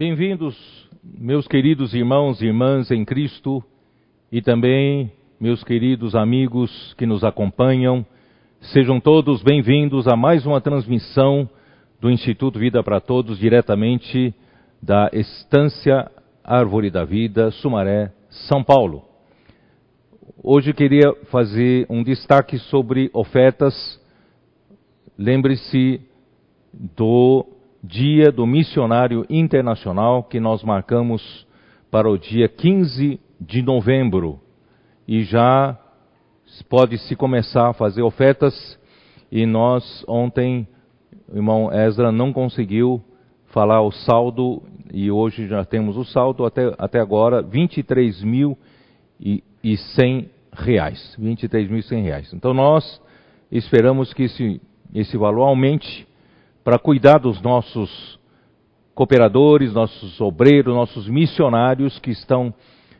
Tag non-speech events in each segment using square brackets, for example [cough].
Bem-vindos, meus queridos irmãos e irmãs em Cristo e também meus queridos amigos que nos acompanham. Sejam todos bem-vindos a mais uma transmissão do Instituto Vida para Todos, diretamente da Estância Árvore da Vida, Sumaré, São Paulo. Hoje queria fazer um destaque sobre ofertas. Lembre-se do Dia do Missionário Internacional que nós marcamos para o dia 15 de novembro. E já pode se começar a fazer ofertas. E nós ontem, o irmão Ezra não conseguiu falar o saldo e hoje já temos o saldo até, até agora 23 mil e, e 100 reais, 23.100 reais. Então nós esperamos que esse, esse valor aumente para cuidar dos nossos cooperadores, nossos obreiros, nossos missionários que estão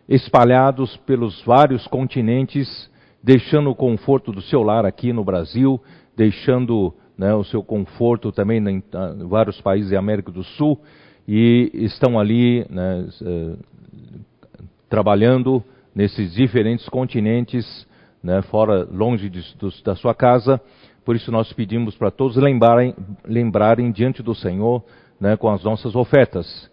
espalhados pelos vários continentes, deixando o conforto do seu lar aqui no Brasil, deixando né, o seu conforto também em vários países da América do Sul e estão ali né, uh, trabalhando nesses diferentes continentes, né, fora, longe de, dos, da sua casa. Por isso nós pedimos para todos lembrarem, lembrarem diante do Senhor né, com as nossas ofertas.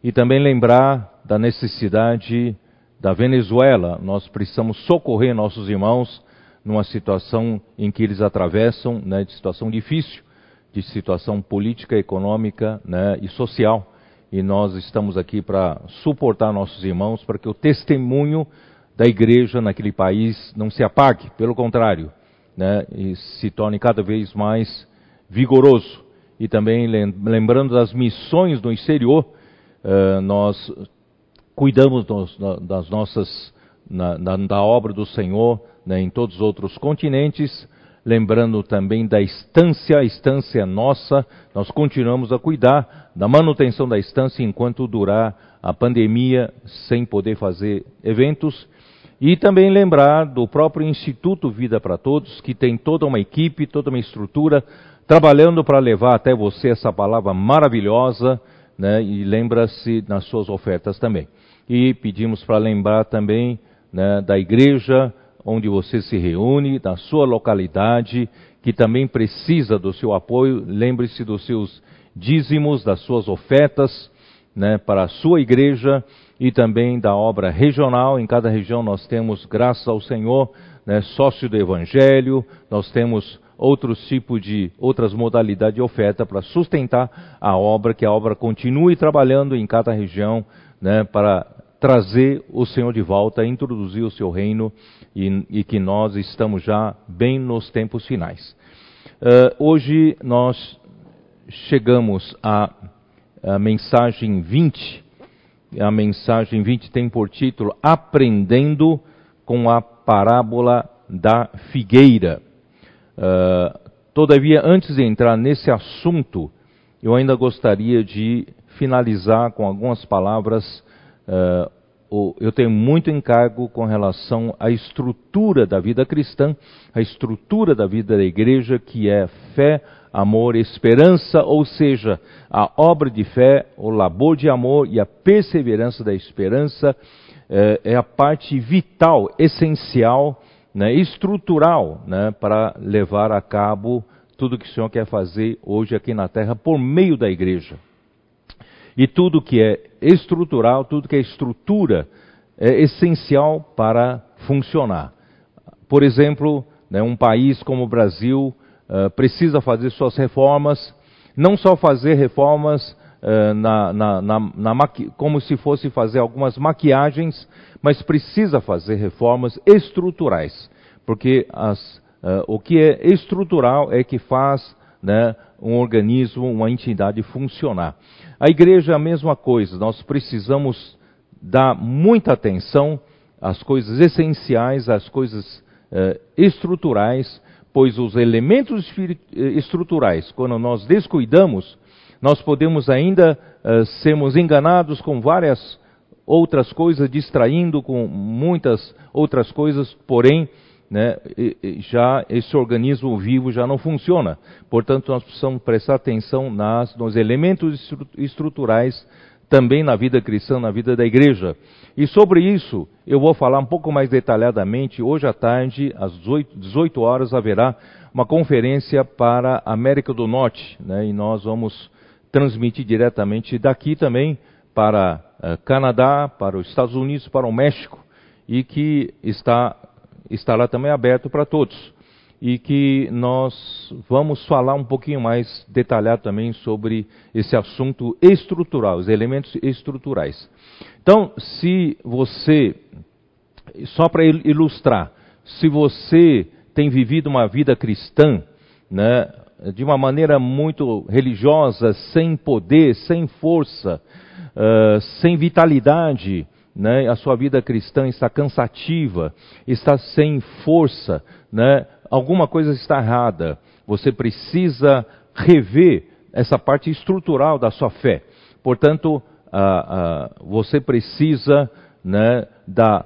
E também lembrar da necessidade da Venezuela. Nós precisamos socorrer nossos irmãos numa situação em que eles atravessam, né, de situação difícil, de situação política, econômica né, e social e nós estamos aqui para suportar nossos irmãos para que o testemunho da igreja naquele país não se apague, pelo contrário, né, e se torne cada vez mais vigoroso. E também lembrando das missões no exterior, uh, nós cuidamos dos, das nossas, na, na, da obra do Senhor né, em todos os outros continentes, lembrando também da estância, a estância é nossa, nós continuamos a cuidar da manutenção da estância enquanto durar a pandemia, sem poder fazer eventos. E também lembrar do próprio Instituto Vida para Todos, que tem toda uma equipe, toda uma estrutura, trabalhando para levar até você essa palavra maravilhosa, né, e lembra-se nas suas ofertas também. E pedimos para lembrar também né, da igreja, onde você se reúne, na sua localidade, que também precisa do seu apoio. Lembre-se dos seus dízimos, das suas ofertas né, para a sua igreja e também da obra regional. Em cada região nós temos, graças ao Senhor, né, sócio do Evangelho, nós temos outros tipos de, outras modalidades de oferta para sustentar a obra, que a obra continue trabalhando em cada região né, para trazer o Senhor de volta, introduzir o seu reino e, e que nós estamos já bem nos tempos finais. Uh, hoje nós chegamos à, à mensagem 20. A mensagem 20 tem por título Aprendendo com a parábola da figueira. Uh, todavia, antes de entrar nesse assunto, eu ainda gostaria de finalizar com algumas palavras uh, eu tenho muito encargo com relação à estrutura da vida cristã, a estrutura da vida da igreja, que é fé, amor, esperança, ou seja, a obra de fé, o labor de amor e a perseverança da esperança é, é a parte vital, essencial, né, estrutural, né, para levar a cabo tudo que o Senhor quer fazer hoje aqui na terra por meio da igreja. E tudo que é estrutural, tudo que é estrutura, é essencial para funcionar. Por exemplo, né, um país como o Brasil uh, precisa fazer suas reformas, não só fazer reformas uh, na, na, na, como se fosse fazer algumas maquiagens, mas precisa fazer reformas estruturais, porque as, uh, o que é estrutural é que faz né, um organismo, uma entidade funcionar. A igreja é a mesma coisa, nós precisamos dar muita atenção às coisas essenciais, às coisas eh, estruturais, pois os elementos eh, estruturais, quando nós descuidamos, nós podemos ainda eh, sermos enganados com várias outras coisas, distraindo com muitas outras coisas, porém né, já esse organismo vivo já não funciona. Portanto, nós precisamos prestar atenção nas, nos elementos estruturais também na vida cristã, na vida da igreja. E sobre isso eu vou falar um pouco mais detalhadamente. Hoje à tarde, às 18 horas, haverá uma conferência para a América do Norte, né? e nós vamos transmitir diretamente daqui também para uh, Canadá, para os Estados Unidos, para o México, e que está, estará também aberto para todos. E que nós vamos falar um pouquinho mais detalhado também sobre esse assunto estrutural, os elementos estruturais. Então, se você, só para ilustrar, se você tem vivido uma vida cristã, né, de uma maneira muito religiosa, sem poder, sem força, uh, sem vitalidade, né, a sua vida cristã está cansativa, está sem força, né, alguma coisa está errada. Você precisa rever essa parte estrutural da sua fé. Portanto, você precisa né, da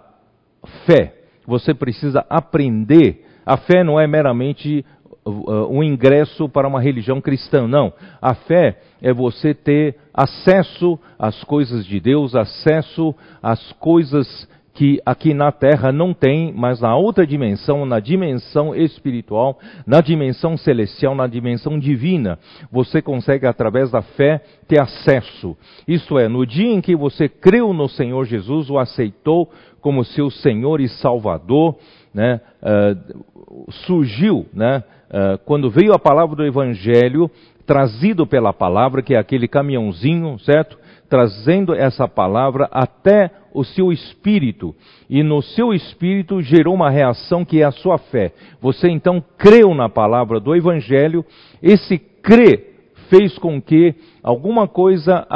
fé. Você precisa aprender. A fé não é meramente uh, um ingresso para uma religião cristã, não. A fé é você ter acesso às coisas de Deus, acesso às coisas que aqui na Terra não tem, mas na outra dimensão, na dimensão espiritual, na dimensão celestial, na dimensão divina, você consegue através da fé ter acesso. Isto é, no dia em que você creu no Senhor Jesus, o aceitou como seu Senhor e Salvador, né, uh, surgiu, né, uh, quando veio a palavra do Evangelho, trazido pela palavra, que é aquele caminhãozinho, certo? Trazendo essa palavra até o seu espírito, e no seu espírito gerou uma reação que é a sua fé. Você então creu na palavra do Evangelho, esse crer fez com que alguma coisa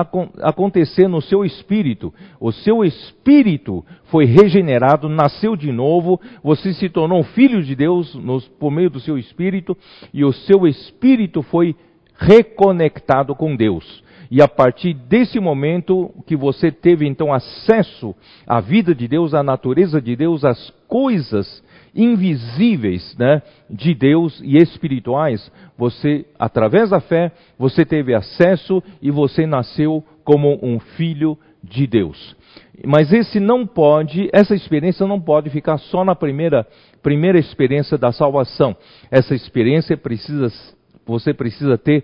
acontecer no seu espírito. O seu espírito foi regenerado, nasceu de novo, você se tornou filho de Deus por meio do seu espírito, e o seu espírito foi reconectado com Deus. E a partir desse momento que você teve então acesso à vida de Deus, à natureza de Deus, às coisas invisíveis né, de Deus e espirituais, você, através da fé, você teve acesso e você nasceu como um filho de Deus. Mas esse não pode, essa experiência não pode ficar só na primeira, primeira experiência da salvação. Essa experiência precisa, você precisa ter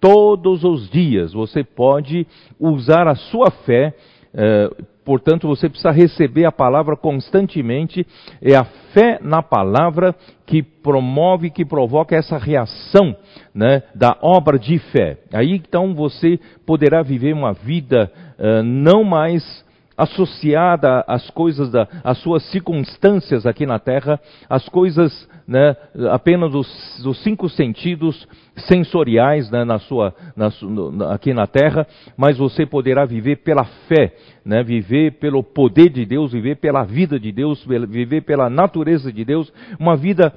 todos os dias. Você pode usar a sua fé, eh, portanto, você precisa receber a palavra constantemente. É a fé na palavra que promove, que provoca essa reação né, da obra de fé. Aí então você poderá viver uma vida eh, não mais associada às coisas, da, às suas circunstâncias aqui na Terra, às coisas né, apenas dos, dos, cinco sentidos sensoriais né, na sua, na, no, aqui na Terra, mas você poderá viver pela fé, né, viver pelo poder de Deus, viver pela vida de Deus, viver pela natureza de Deus, uma vida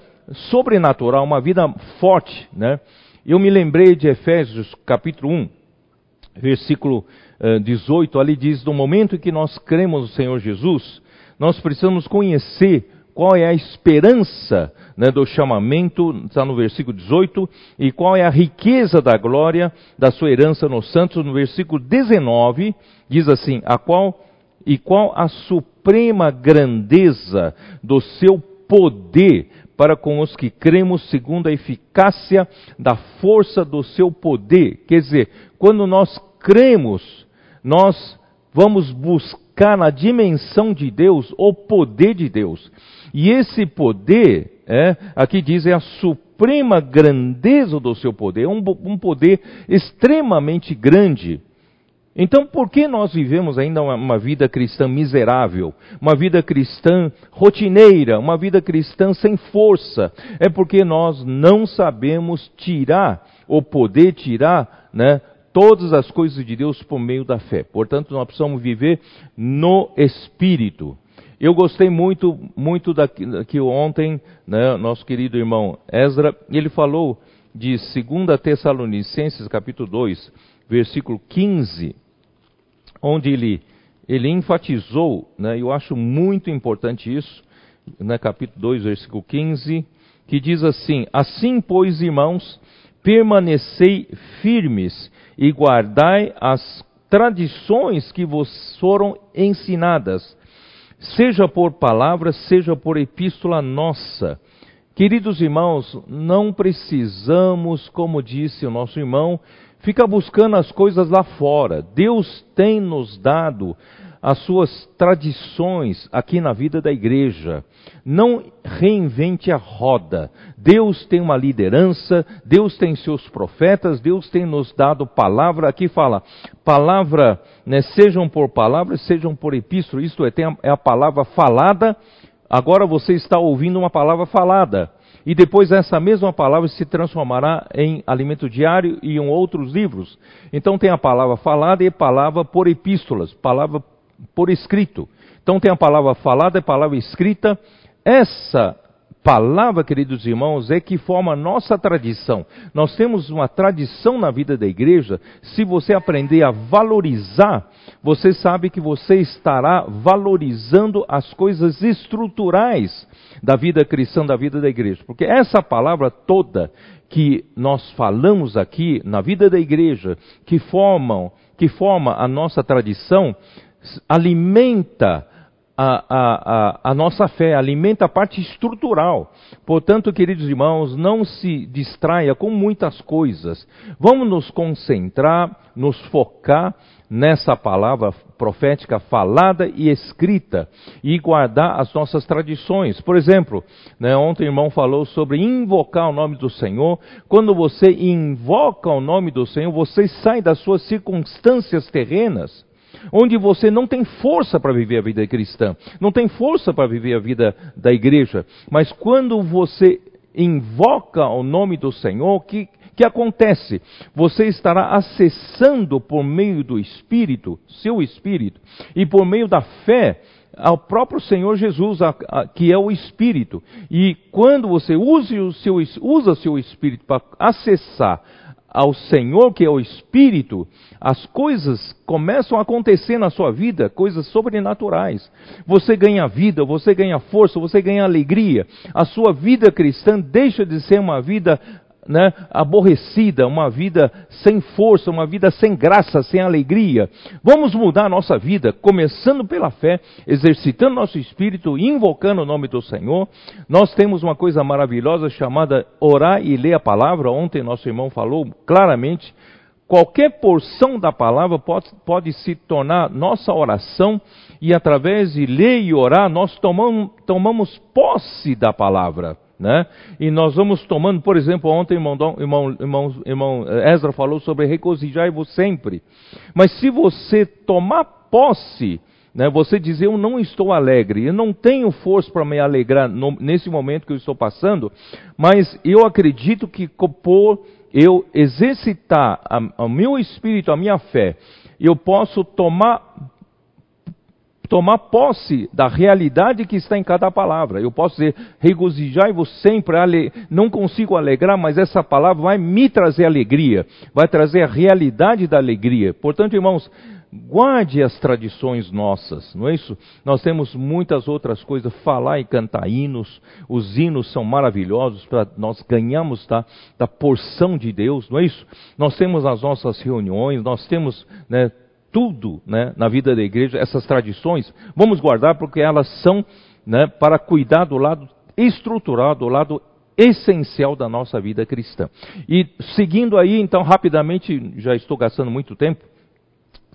sobrenatural, uma vida forte. Né? Eu me lembrei de Efésios capítulo 1, versículo 18, eh, ali diz: no momento em que nós cremos no Senhor Jesus, nós precisamos conhecer qual é a esperança né, do chamamento, está no versículo 18, e qual é a riqueza da glória da sua herança nos santos, no versículo 19, diz assim: a qual e qual a suprema grandeza do seu poder para com os que cremos segundo a eficácia da força do seu poder. Quer dizer, quando nós cremos nós vamos buscar na dimensão de Deus o poder de Deus. E esse poder, é, aqui diz, é a suprema grandeza do seu poder, um, um poder extremamente grande. Então, por que nós vivemos ainda uma, uma, vida cristã miserável, uma vida cristã rotineira, uma vida cristã sem força? É porque nós não sabemos tirar o poder, tirar né, todas as coisas de Deus por meio da fé. Portanto, nós precisamos viver no Espírito. Eu gostei muito, muito daqui, ontem, né, nosso querido irmão Ezra, ele falou de 2 Tessalonicenses capítulo 2, versículo 15, onde ele, ele enfatizou, né, eu acho muito importante isso, né, capítulo 2, versículo 15, que diz assim: Assim, pois, irmãos, permanecei firmes e guardai as tradições que vos foram ensinadas, seja por palavra, seja por epístola nossa. Queridos irmãos, não precisamos, como disse o nosso irmão, ficar buscando as coisas lá fora. Deus tem nos dado as suas tradições aqui na vida da igreja. Não reinvente a roda. Deus tem uma liderança, Deus tem seus profetas, Deus tem nos dado palavra. Aqui fala, palavra, né, sejam por palavras, sejam por epístola. Isto é, a, é a palavra falada. Agora você está ouvindo uma palavra falada e depois essa mesma palavra se transformará em alimento diário e em outros livros. Então tem a palavra falada e palavra por epístolas, palavra por escrito. Então tem a palavra falada e a palavra escrita. Essa palavra, queridos irmãos, é que forma a nossa tradição. Nós temos uma tradição na vida da igreja. Se você aprender a valorizar, você sabe que você estará valorizando as coisas estruturais da vida cristã, da vida da igreja. Porque essa palavra toda que nós falamos aqui na vida da igreja, que formam, que forma a nossa tradição, alimenta a, a, a, nossa fé, alimenta a parte estrutural. Portanto, queridos irmãos, não se distraia com muitas coisas. Vamos nos concentrar, nos focar nessa palavra profética falada e escrita e guardar as nossas tradições. Por exemplo, né, ontem o irmão falou sobre invocar o nome do Senhor. Quando você invoca o nome do Senhor, você sai das suas circunstâncias terrenas onde você não tem força para viver a vida cristã, não tem força para viver a vida da igreja, mas quando você invoca o nome do Senhor, que que acontece? Você estará acessando por meio do Espírito, seu Espírito, e por meio da fé, ao próprio Senhor Jesus, a, a, que é o Espírito. E quando você use o seu, usa seu Espírito para acessar ao Senhor, que é o Espírito, as coisas começam a acontecer na sua vida, coisas sobrenaturais. Você ganha vida, você ganha força, você ganha alegria. A sua vida cristã deixa de ser uma vida né, aborrecida, uma vida sem força, uma vida sem graça, sem alegria. Vamos mudar a nossa vida, começando pela fé, exercitando nosso espírito, invocando o nome do Senhor. Nós temos uma coisa maravilhosa chamada orar e ler a palavra. Ontem nosso irmão falou claramente. Qualquer porção da palavra pode, pode se tornar nossa oração, e através de ler e orar, nós tomamos, tomamos posse da palavra. Né? E nós vamos tomando, por exemplo, ontem irmão, irmão, irmão, irmão Ezra falou sobre regozijai-vos sempre. Mas se você tomar posse, né, você dizer eu não estou alegre, eu não tenho força para me alegrar no, nesse momento que eu estou passando, mas eu acredito que por eu exercitar o meu espírito, a minha fé, eu posso tomar tomar posse da realidade que está em cada palavra. Eu posso dizer, regozijai-vos sempre, não consigo alegrar, mas essa palavra vai me trazer alegria, vai trazer a realidade da alegria. Portanto, irmãos, guarde as tradições nossas, não é isso? Nós temos muitas outras coisas, falar e cantar hinos, os hinos são maravilhosos para nós ganhamos da, da porção de Deus, não é isso? Nós temos as nossas reuniões, nós temos né, tudo né, na vida da igreja, essas tradições, vamos guardar porque elas são né, para cuidar do lado estrutural, do lado essencial da nossa vida cristã. E seguindo aí, então, rapidamente, já estou gastando muito tempo,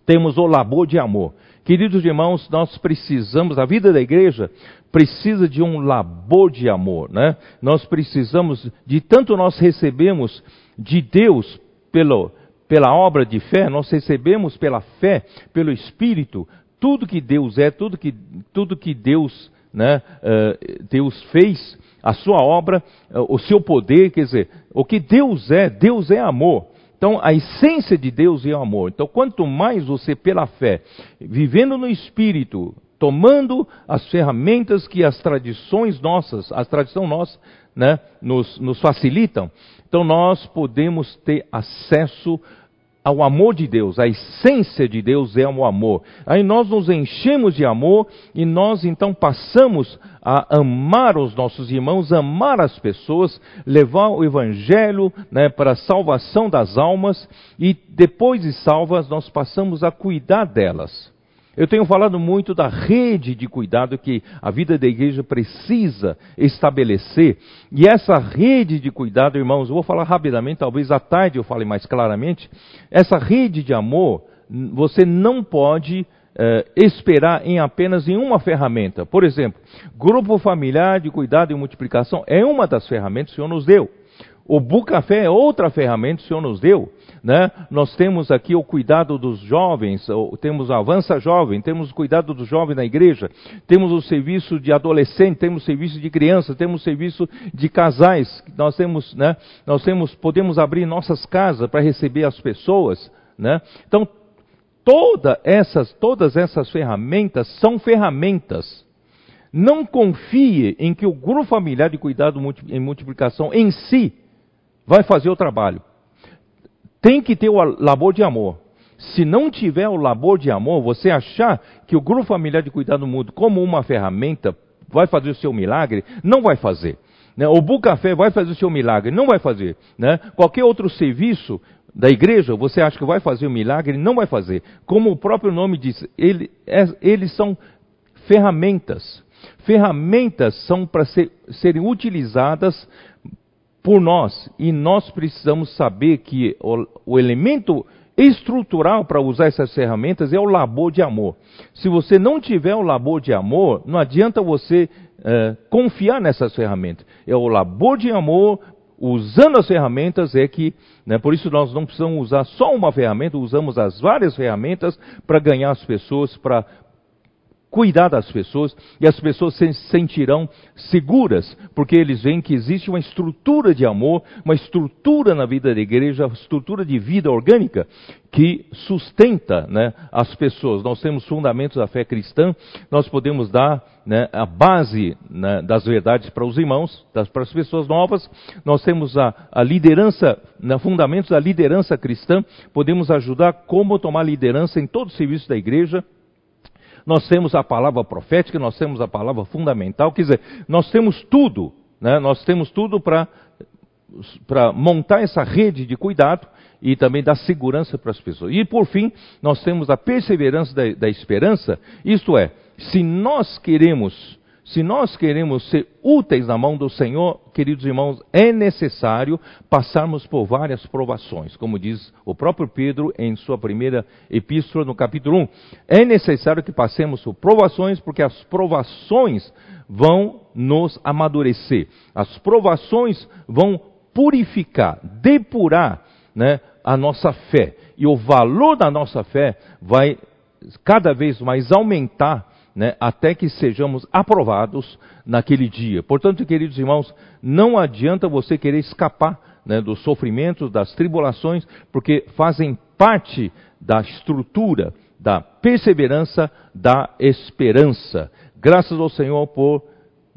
temos o labor de amor. Queridos irmãos, nós precisamos, a vida da igreja precisa de um labor de amor, né? Nós precisamos, de tanto nós recebemos de Deus pelo, pela obra de fé, nós recebemos pela fé, pelo Espírito, tudo que Deus é, tudo que, tudo que Deus, né, uh, Deus fez, a sua obra, uh, o seu poder, quer dizer, o que Deus é, Deus é amor. Então, a essência de Deus é o amor. Então, quanto mais você, pela fé, vivendo no Espírito, tomando as ferramentas que as tradições nossas, a tradição nossa, né, nos, nos facilitam, então nós podemos ter acesso ao amor de Deus, a essência de Deus é o amor. Aí nós nos enchemos de amor e nós então passamos a amar os nossos irmãos, amar as pessoas, levar o Evangelho né, para a salvação das almas e depois de salvas nós passamos a cuidar delas. Eu tenho falado muito da rede de cuidado que a vida da igreja precisa estabelecer. E essa rede de cuidado, irmãos, eu vou falar rapidamente, talvez à tarde eu fale mais claramente. Essa rede de amor, você não pode eh, esperar em apenas em uma ferramenta. Por exemplo, grupo familiar de cuidado e multiplicação é uma das ferramentas que o Senhor nos deu. O Bucafé é outra ferramenta que o Senhor nos deu. Né? Nós temos aqui o cuidado dos jovens, temos a Avança Jovem, temos o cuidado dos jovens na igreja, temos o serviço de adolescente, temos o serviço de criança, temos o serviço de casais, nós temos, né? nós temos, podemos abrir nossas casas para receber as pessoas. Né? Então, toda essas, todas essas ferramentas são ferramentas. Não confie em que o grupo familiar de cuidado em multiplicação em si vai fazer o trabalho. Tem que ter o labor de amor. Se não tiver o labor de amor, você achar que o grupo familiar de cuidado mútuo, como uma ferramenta, vai fazer o seu milagre, não vai fazer. Né? O Bucafé vai fazer o seu milagre, não vai fazer. Né? Qualquer outro serviço da igreja, você acha que vai fazer o milagre, não vai fazer. Como o próprio nome diz, é, eles são ferramentas. Ferramentas são para ser, serem utilizadas por nós. E nós precisamos saber que o, o elemento estrutural para usar essas ferramentas é o labor de amor. Se você não tiver o labor de amor, não adianta você é, confiar nessas ferramentas. É o labor de amor, usando as ferramentas, é que, né, por isso nós não precisamos usar só uma ferramenta, usamos as várias ferramentas para ganhar as pessoas, para cuidar das pessoas e as pessoas se sentirão seguras, porque eles veem que existe uma estrutura de amor, uma estrutura na vida da igreja, uma estrutura de vida orgânica que sustenta né, as pessoas. Nós temos fundamentos da fé cristã, nós podemos dar né, a base né, das verdades para os irmãos, das, para as pessoas novas, nós temos a, a liderança, né, fundamentos da liderança cristã, podemos ajudar como tomar liderança em todo o serviço da igreja, nós temos a palavra profética, nós temos a palavra fundamental, quer dizer, nós temos tudo, né? nós temos tudo para montar essa rede de cuidado e também dar segurança para as pessoas. E por fim, nós temos a perseverança da, da esperança, isto é, se nós queremos se nós queremos ser úteis na mão do Senhor, queridos irmãos, é necessário passarmos por várias provações, como diz o próprio Pedro em sua primeira epístola, no capítulo 1. É necessário que passemos por provações, porque as provações vão nos amadurecer, as provações vão purificar, depurar né, a nossa fé, e o valor da nossa fé vai cada vez mais aumentar né, até que sejamos aprovados naquele dia. Portanto, queridos irmãos, não adianta você querer escapar né, dos sofrimentos, das tribulações, porque fazem parte da estrutura, da perseverança, da esperança. Graças ao Senhor por,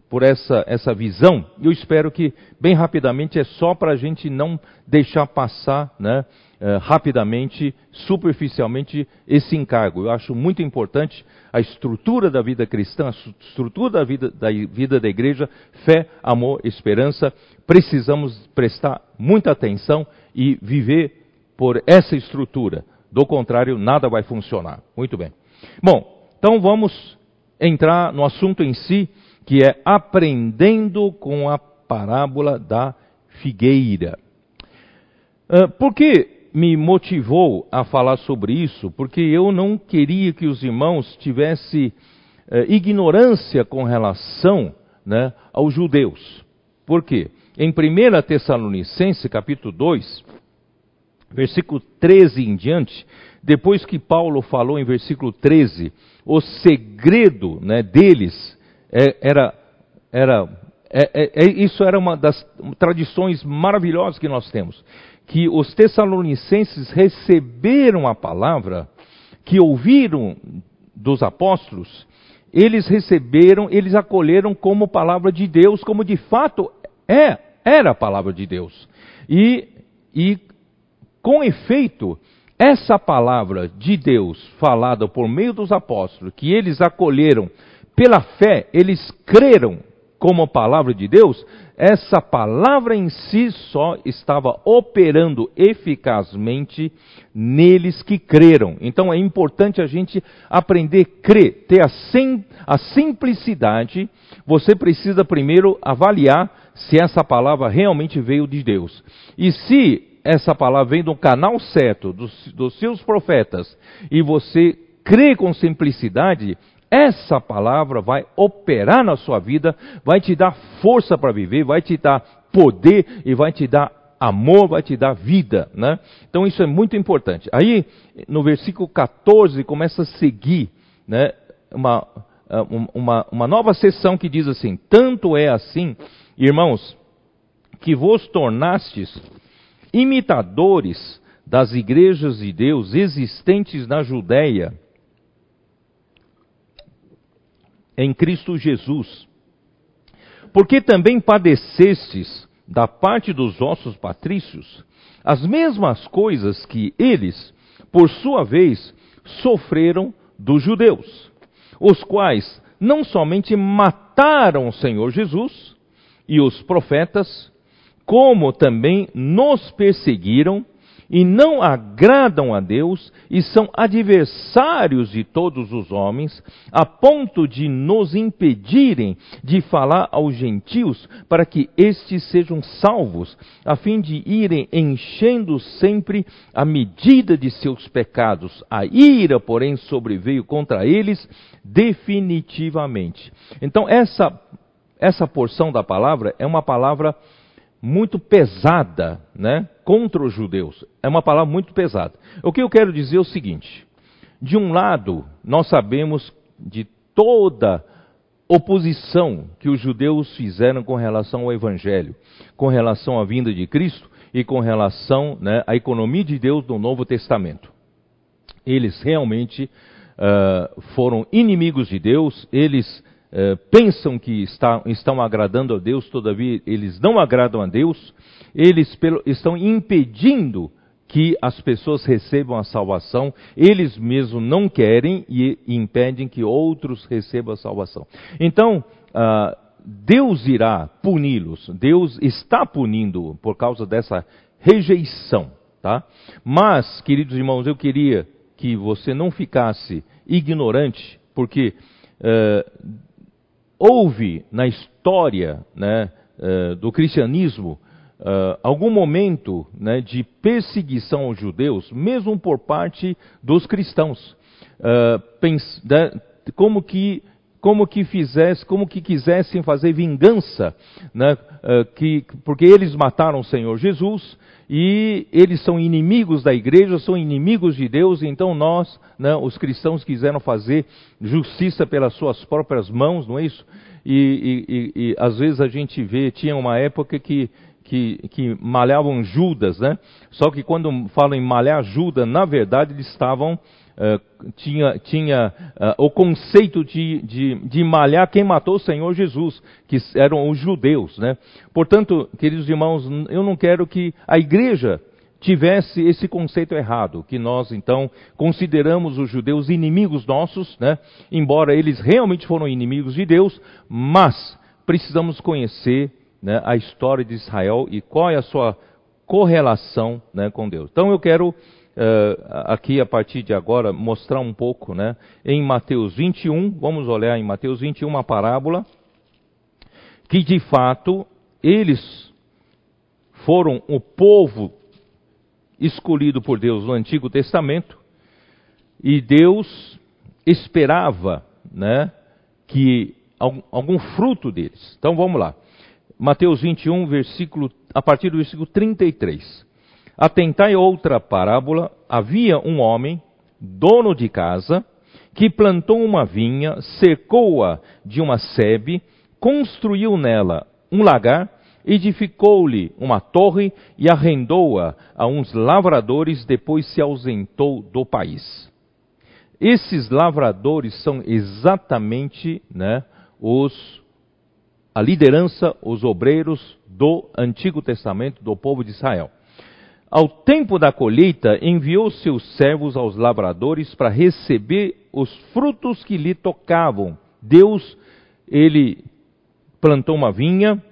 por essa, essa visão. Eu espero que, bem rapidamente, é só para a gente não deixar passar né, uh, rapidamente, superficialmente, esse encargo. Eu acho muito importante a estrutura da vida cristã, a estrutura da vida da, vida da igreja, fé, amor, esperança. Precisamos prestar muita atenção e viver por essa estrutura. Do contrário, nada vai funcionar. Muito bem. Bom, então vamos entrar no assunto em si, que é aprendendo com a parábola da figueira. Uh, por que me motivou a falar sobre isso, porque eu não queria que os irmãos tivessem eh, ignorância com relação né, aos judeus. Por quê? Em 1 Tessalonicense, capítulo 2, versículo 13 em diante, depois que Paulo falou em versículo 13, o segredo né, deles é, era, era é, é, é, isso era uma das tradições maravilhosas que nós temos que os tessalonicenses receberam a palavra, que ouviram dos apóstolos, eles receberam, eles acolheram como palavra de Deus, como de fato é, era a palavra de Deus. E, e com efeito, essa palavra de Deus falada por meio dos apóstolos, que eles acolheram pela fé, eles creram como palavra de Deus, essa palavra em si só estava operando eficazmente neles que creram. Então é importante a gente aprender a crer, ter a, sim, a simplicidade. Você precisa primeiro avaliar se essa palavra realmente veio de Deus. E se essa palavra vem do canal certo, dos, dos seus profetas, e você crê com simplicidade, essa palavra vai operar na sua vida, vai te dar força para viver, vai te dar poder e vai te dar amor, vai te dar vida, né? Então isso é muito importante. Aí no versículo 14 começa a seguir, né? Uma, uma, uma nova sessão que diz assim: Tanto é assim, irmãos, que vos tornastes imitadores das igrejas de Deus existentes na Judéia em Cristo Jesus. Porque também padecestes da parte dos vossos patrícios as mesmas coisas que eles, por sua vez, sofreram dos judeus, os quais não somente mataram o Senhor Jesus e os profetas, como também nos perseguiram e não agradam a Deus e são adversários de todos os homens, a ponto de nos impedirem de falar aos gentios para que estes sejam salvos, a fim de irem enchendo sempre a medida de seus pecados. A ira, porém, sobreveio contra eles definitivamente. Então, essa, essa porção da palavra é uma palavra muito pesada, né, contra os judeus. É uma palavra muito pesada. O que eu quero dizer é o seguinte: de um lado, nós sabemos de toda oposição que os judeus fizeram com relação ao evangelho, com relação à vinda de Cristo e com relação né, à economia de Deus no Novo Testamento. Eles realmente uh, foram inimigos de Deus, eles eh, pensam que está, estão agradando a Deus, todavia eles não agradam a Deus, eles pelo, estão impedindo que as pessoas recebam a salvação, eles mesmos não querem e, impedem que outros recebam a salvação. Então, uh, Deus irá puni-los, Deus está punindo por causa dessa rejeição, tá? Mas, queridos irmãos, eu queria que você não ficasse ignorante, porque uh, houve na história né, uh, do cristianismo uh, algum momento né, de perseguição aos judeus, mesmo por parte dos cristãos, uh, né, como que como que fizesse, como que quisessem fazer vingança, né, que, porque eles mataram o Senhor Jesus e eles são inimigos da igreja, são inimigos de Deus, então nós, né, os cristãos, quiseram fazer justiça pelas suas próprias mãos, não é isso? E, e, e, e às vezes a gente vê, tinha uma época que, que, que malhavam Judas, né? Só que quando falam em malhar Judas, na verdade eles estavam Uh, tinha, tinha uh, o conceito de, de, de, malhar quem matou o Senhor Jesus, que eram os judeus. Né? Portanto, queridos irmãos, eu não quero que a igreja tivesse esse conceito errado, que nós então consideramos os judeus inimigos nossos, né? embora eles realmente foram inimigos de Deus, mas precisamos conhecer né, a história de Israel e qual é a sua correlação né, com Deus. Então eu quero uh, aqui a partir de agora mostrar um pouco, né, em Mateus 21, vamos olhar em Mateus 21 uma parábola que de fato eles foram o povo escolhido por Deus no Antigo Testamento e Deus esperava, né, que algum, algum fruto deles. Então vamos lá. Mateus 21, versículo, a partir do versículo 33. Atentai outra parábola: havia um homem, dono de casa, que plantou uma vinha, cercou-a de uma sebe, construiu nela um lagar, edificou-lhe uma torre e arrendou-a a uns lavradores, depois se ausentou do país. Esses lavradores são exatamente né, os, a liderança, os obreiros do Antigo Testamento, do povo de Israel. Ao tempo da colheita, enviou seus servos aos lavradores para receber os frutos que lhe tocavam. Deus, ele plantou uma vinha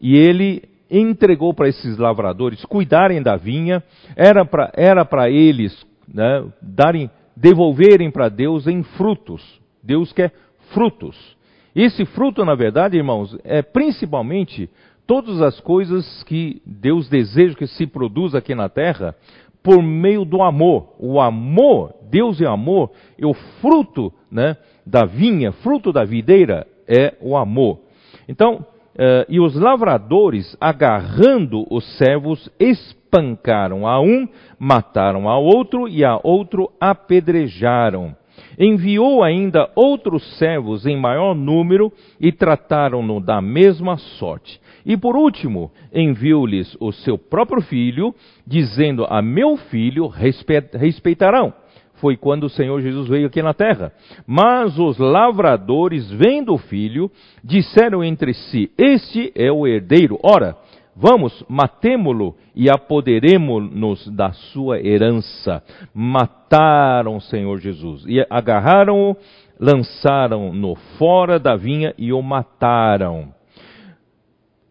e ele entregou para esses lavradores cuidarem da vinha, era para era eles né, darem, devolverem para Deus em frutos. Deus quer frutos. Esse fruto, na verdade, irmãos, é principalmente todas as coisas que Deus deseja que se produza aqui na terra por meio do amor. O amor, Deus é amor, e o fruto né, da vinha, fruto da videira é o amor. Então, Uh, e os lavradores, agarrando os servos, espancaram a um, mataram a outro e a outro apedrejaram. Enviou ainda outros servos em maior número e trataram-no da mesma sorte. E por último, enviou-lhes o seu próprio filho, dizendo: A meu filho respeitarão. Foi quando o Senhor Jesus veio aqui na terra. Mas os lavradores, vendo o filho, disseram entre si: Este é o herdeiro. Ora, Vamos, matemo-lo e apoderemo-nos da sua herança. Mataram o Senhor Jesus e agarraram-o, lançaram-no fora da vinha e o mataram.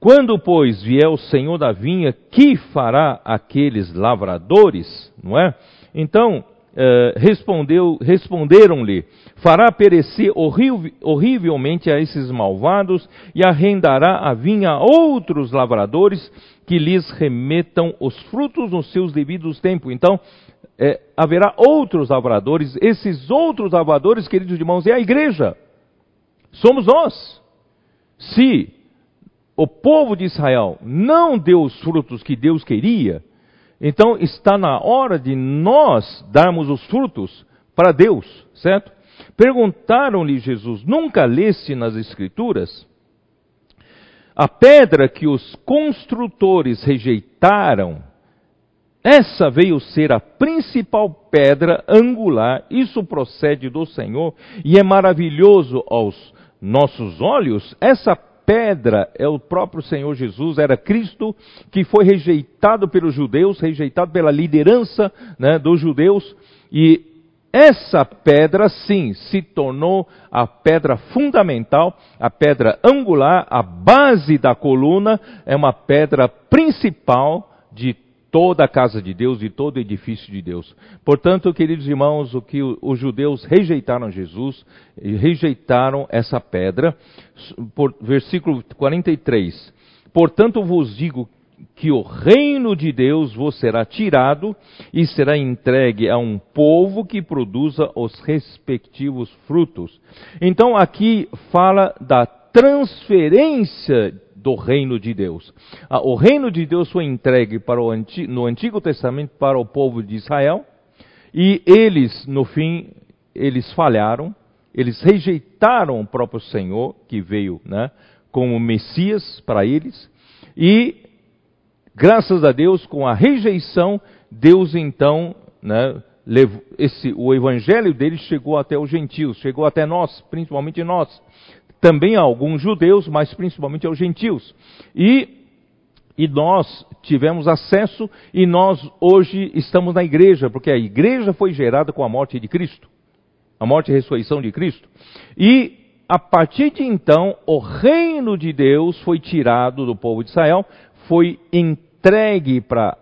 Quando, pois, vier o Senhor da vinha, que fará aqueles lavradores? Não é? Então, eh, respondeu, responderam-lhe: Fará perecer horrivelmente a esses malvados e arrendará a vinha a outros lavradores que lhes remetam os frutos nos seus devidos tempos. Então, eh, haverá outros lavradores, esses outros lavradores, queridos irmãos, é a igreja. Somos nós. Se o povo de Israel não deu os frutos que Deus queria, então está na hora de nós darmos os frutos para Deus, certo? Perguntaram-lhe Jesus: Nunca leste nas Escrituras? A pedra que os construtores rejeitaram, essa veio ser a principal pedra angular, isso procede do Senhor e é maravilhoso aos nossos olhos. Essa pedra é o próprio Senhor Jesus, era Cristo que foi rejeitado pelos judeus, rejeitado pela liderança né, dos judeus, e essa pedra, sim, se tornou a pedra fundamental, a pedra angular, a base da coluna, é uma pedra principal de toda a casa de Deus e todo o edifício de Deus. Portanto, queridos irmãos, o que os judeus rejeitaram Jesus, rejeitaram essa pedra, por, versículo 43. Portanto, vos digo que o reino de Deus vos será tirado e será entregue a um povo que produza os respectivos frutos. Então aqui fala da transferência do reino de Deus. Ah, o reino de Deus foi entregue o, no Antigo Testamento para o povo de Israel e eles, no fim, eles falharam, eles rejeitaram o próprio Senhor que veio né, como Messias para eles e, graças a Deus, com a rejeição, Deus então né, esse, o evangelho deles chegou até os gentios, chegou até nós, principalmente nós também a alguns judeus, mas principalmente aos gentios. E, e nós tivemos acesso e nós hoje estamos na igreja, porque a igreja foi gerada com a morte de Cristo, a morte e ressurreição de Cristo. E a partir de então, o reino de Deus foi tirado do povo de Israel, foi entregue para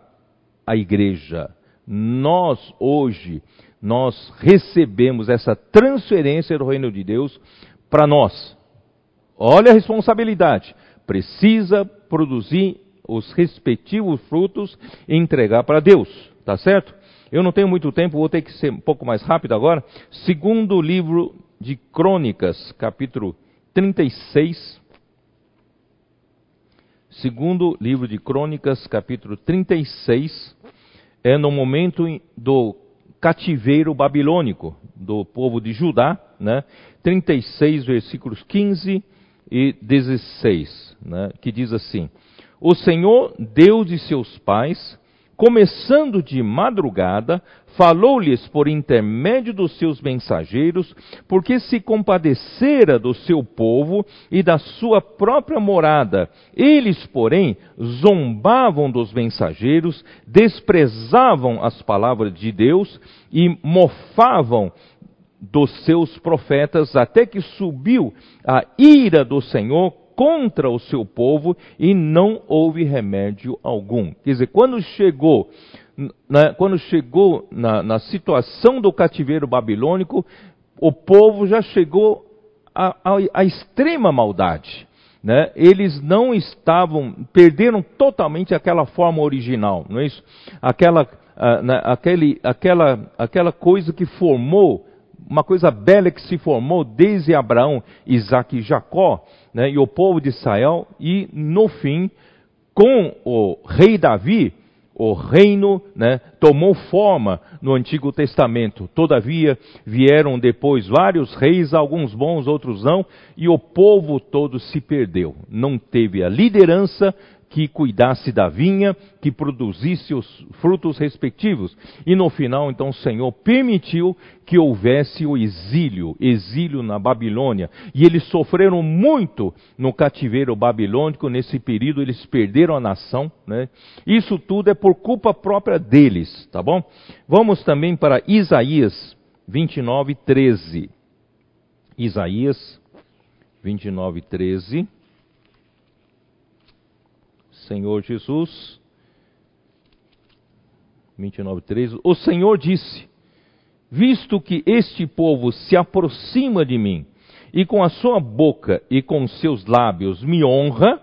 a igreja. Nós hoje, nós recebemos essa transferência do reino de Deus para nós. Olha a responsabilidade. Precisa produzir os respectivos frutos e entregar para Deus. Tá certo? Eu não tenho muito tempo, vou ter que ser um pouco mais rápido agora. Segundo livro de Crônicas, capítulo 36. Segundo livro de Crônicas, capítulo 36, é no momento do cativeiro babilônico do povo de Judá, né? 36 versículos 15 e 16, né, que diz assim: O Senhor, Deus de seus pais, começando de madrugada, falou-lhes por intermédio dos seus mensageiros, porque se compadecera do seu povo e da sua própria morada. Eles, porém, zombavam dos mensageiros, desprezavam as palavras de Deus e mofavam dos seus profetas, até que subiu a ira do Senhor contra o seu povo e não houve remédio algum. Quer dizer, quando chegou, na, quando chegou na, na situação do cativeiro babilônico, o povo já chegou à extrema maldade. Né? Eles não estavam, perderam totalmente aquela forma original, não é isso? Aquela, uh, né, aquele, aquela, aquela coisa que formou uma coisa bela que se formou desde Abraão, Isaac e Jacó, né, e o povo de Israel, e no fim, com o rei Davi, o reino né, tomou forma no Antigo Testamento. Todavia, vieram depois vários reis, alguns bons, outros não, e o povo todo se perdeu. Não teve a liderança que cuidasse da vinha, que produzisse os frutos respectivos. E no final, então, o Senhor permitiu que houvesse o exílio, exílio na Babilônia. E eles sofreram muito no cativeiro babilônico, nesse período eles perderam a nação. Né? Isso tudo é por culpa própria deles, tá bom? Vamos também para Isaías 29, 13. Isaías 29, 13. Senhor Jesus, 29:3, o Senhor disse: Visto que este povo se aproxima de mim, e com a sua boca e com seus lábios me honra,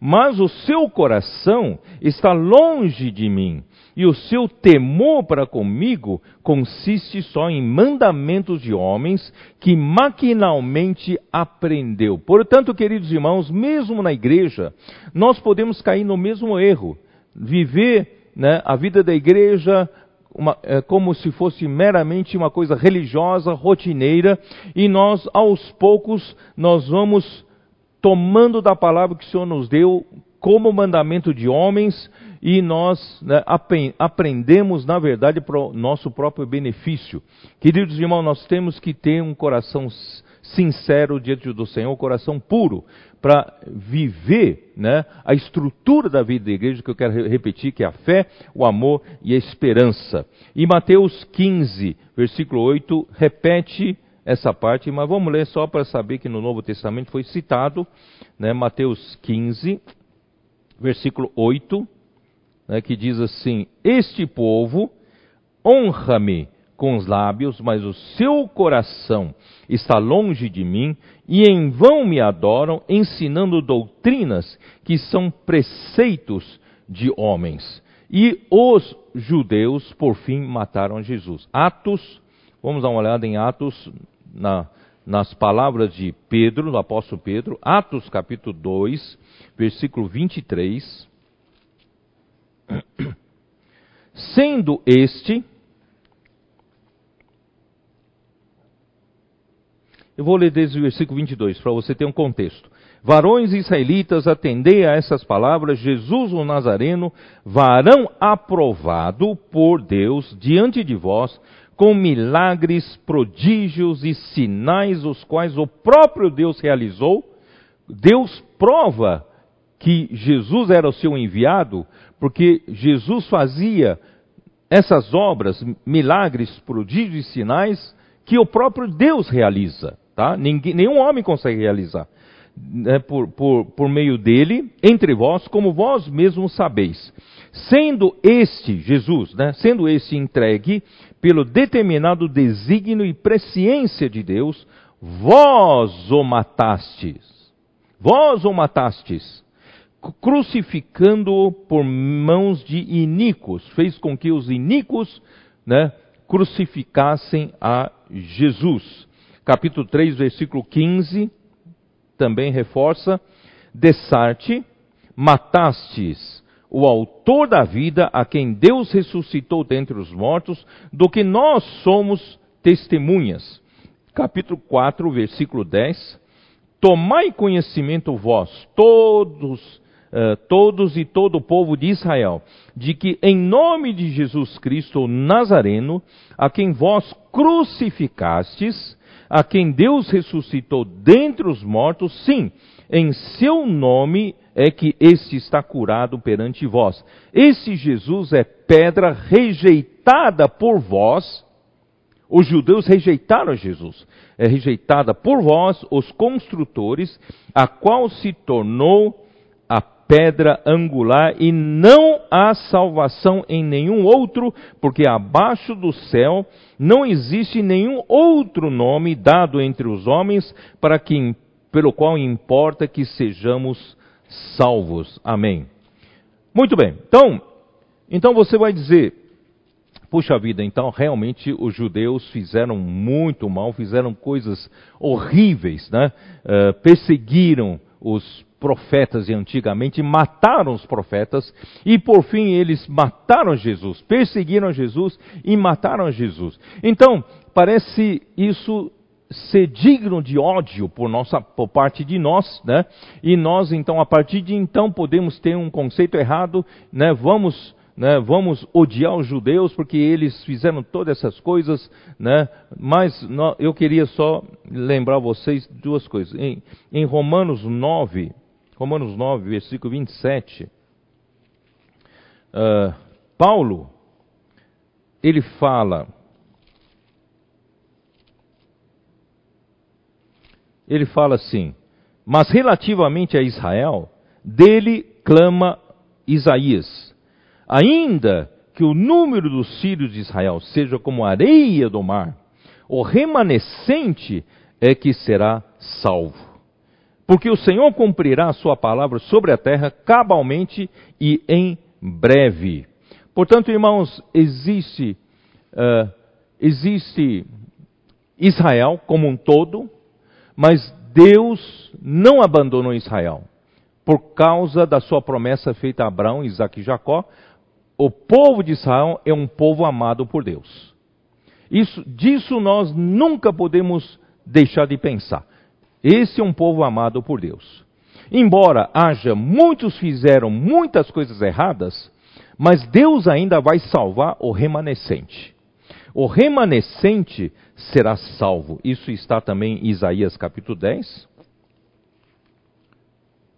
mas o seu coração está longe de mim, e o seu temor para comigo consiste só em mandamentos de homens que maquinalmente aprendeu. Portanto, queridos irmãos, mesmo na igreja, nós podemos cair no mesmo erro, viver né, a vida da igreja uma, é, como se fosse meramente uma coisa religiosa, rotineira, e nós, aos poucos, nós vamos tomando da palavra que o Senhor nos deu como mandamento de homens e nós né, aprendemos, na verdade, para o nosso próprio benefício. Queridos irmãos, nós temos que ter um coração sincero diante do Senhor, um coração puro, para viver né, a estrutura da vida da igreja, que eu quero repetir, que é a fé, o amor e a esperança. E Mateus 15, versículo 8, repete essa parte, mas vamos ler só para saber que no Novo Testamento foi citado, né, Mateus 15, versículo 8, né, que diz assim: Este povo honra-me com os lábios, mas o seu coração está longe de mim, e em vão me adoram, ensinando doutrinas que são preceitos de homens. E os judeus, por fim, mataram Jesus. Atos, vamos dar uma olhada em Atos, na, nas palavras de Pedro, do apóstolo Pedro, Atos capítulo 2, versículo 23. Sendo este, eu vou ler desde o versículo 22 para você ter um contexto. Varões israelitas, atendei a essas palavras, Jesus o Nazareno, varão aprovado por Deus diante de vós, com milagres, prodígios e sinais, os quais o próprio Deus realizou. Deus prova que Jesus era o seu enviado, porque Jesus fazia essas obras, milagres, prodígios e sinais, que o próprio Deus realiza. Tá? Ninguém, nenhum homem consegue realizar. Né, por, por, por meio dele, entre vós, como vós mesmos sabeis. Sendo este, Jesus, né, sendo este entregue pelo determinado desígnio e presciência de Deus, vós o matastes. Vós o matastes, crucificando-o por mãos de iníquos, fez com que os iníquos né, crucificassem a Jesus. Capítulo 3, versículo 15, também reforça: Dessarte, matastes o autor da vida, a quem Deus ressuscitou dentre os mortos, do que nós somos testemunhas. Capítulo 4, versículo 10. Tomai conhecimento vós, todos uh, todos e todo o povo de Israel, de que em nome de Jesus Cristo Nazareno, a quem vós crucificastes, a quem Deus ressuscitou dentre os mortos, sim, em seu nome é que este está curado perante vós. Esse Jesus é pedra rejeitada por vós. Os judeus rejeitaram Jesus. É rejeitada por vós, os construtores, a qual se tornou pedra angular, e não há salvação em nenhum outro, porque abaixo do céu não existe nenhum outro nome dado entre os homens para que, pelo qual importa que sejamos salvos. Amém. Muito bem. Então, então você vai dizer, puxa vida, então realmente os judeus fizeram muito mal, fizeram coisas horríveis, né? Uh, perseguiram os profetas de antigamente, mataram os profetas e por fim eles mataram Jesus, perseguiram Jesus e mataram Jesus. Então, parece isso ser digno de ódio por, nossa, por parte de nós, né? E nós, então, a partir de então, podemos ter um conceito errado, né? Vamos, né? Vamos odiar os judeus porque eles fizeram todas essas coisas, né? Mas eu queria só lembrar vocês duas coisas. Em, em Romanos 9, Romanos 9, versículo 27, uh, Paulo, ele fala ele fala assim: Mas relativamente a Israel, dele clama Isaías: Ainda que o número dos filhos de Israel seja como a areia do mar, o remanescente é que será salvo. Porque o Senhor cumprirá a sua palavra sobre a terra cabalmente e em breve. Portanto, irmãos, existe, uh, existe Israel como um todo, mas Deus não abandonou Israel. Por causa da sua promessa feita a Abraão, Isaac e Jacó, o povo de Israel é um povo amado por Deus. Isso, disso nós nunca podemos deixar de pensar. Esse é um povo amado por Deus. Embora haja muitos fizeram muitas coisas erradas, mas Deus ainda vai salvar o remanescente. O remanescente será salvo. Isso está também em Isaías capítulo 10.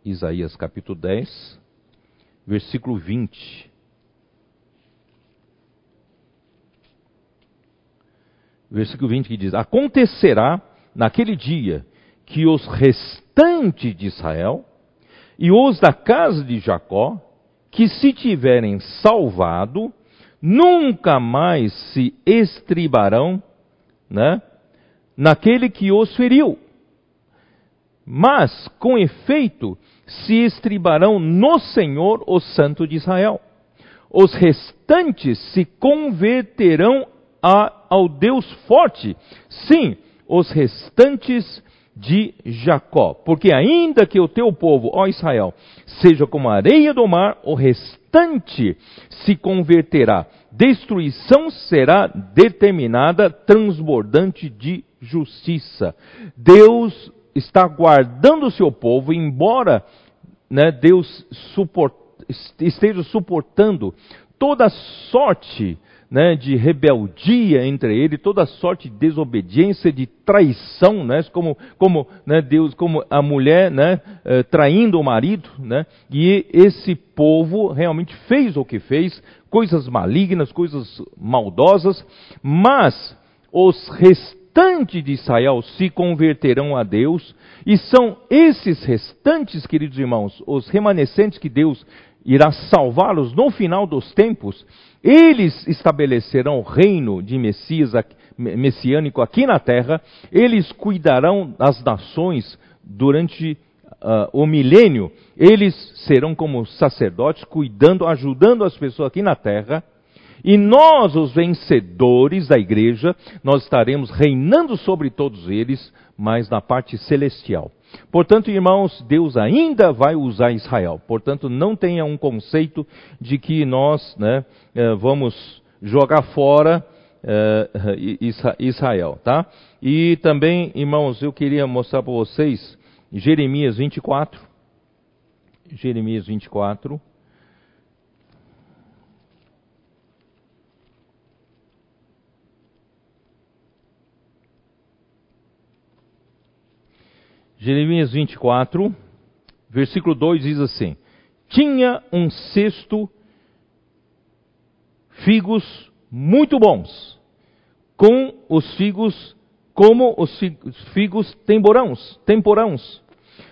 Isaías capítulo 10, versículo 20. Versículo 20 que diz: Acontecerá naquele dia que os restantes de Israel e os da casa de Jacó, que se tiverem salvado, nunca mais se estribarão né, naquele que os feriu. Mas, com efeito, se estribarão no Senhor, o Santo de Israel. Os restantes se converterão a, ao Deus forte. Sim, os restantes de Jacó. Porque ainda que o teu povo, ó Israel, seja como a areia do mar, o restante se converterá. Destruição será determinada, transbordante de justiça. Deus está guardando o seu povo, embora né, Deus suport, esteja suportando toda sorte né, de rebeldia entre ele, toda sorte de desobediência, de traição, né, como, como né, Deus, como a mulher né, eh, traindo o marido, né, e esse povo realmente fez o que fez, coisas malignas, coisas maldosas, mas os restantes de Israel se converterão a Deus, e são esses restantes, queridos irmãos, os remanescentes que Deus irá salvá-los no final dos tempos, eles estabelecerão o reino de Messias messiânico aqui na terra, eles cuidarão das nações durante uh, o milênio, eles serão como sacerdotes, cuidando, ajudando as pessoas aqui na terra, e nós, os vencedores da igreja, nós estaremos reinando sobre todos eles, mas na parte celestial. Portanto, irmãos, Deus ainda vai usar Israel. Portanto, não tenha um conceito de que nós né, eh, vamos jogar fora eh, [laughs] Israel, tá? E também, irmãos, eu queria mostrar para vocês Jeremias 24. Jeremias 24. Jeremias 24, versículo 2 diz assim: Tinha um cesto figos muito bons, com os figos como os figos temporãos, temporãos,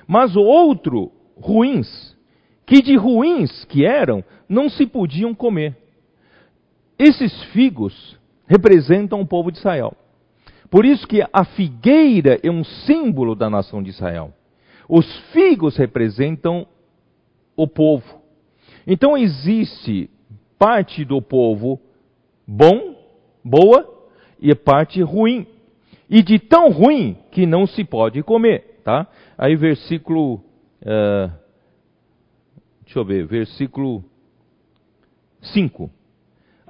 mas o outro ruins, que de ruins que eram, não se podiam comer. Esses figos representam o povo de Israel. Por isso que a figueira é um símbolo da nação de Israel. Os figos representam o povo. Então existe parte do povo bom, boa, e parte ruim. E de tão ruim que não se pode comer, tá? Aí versículo, uh, deixa eu ver, versículo 5.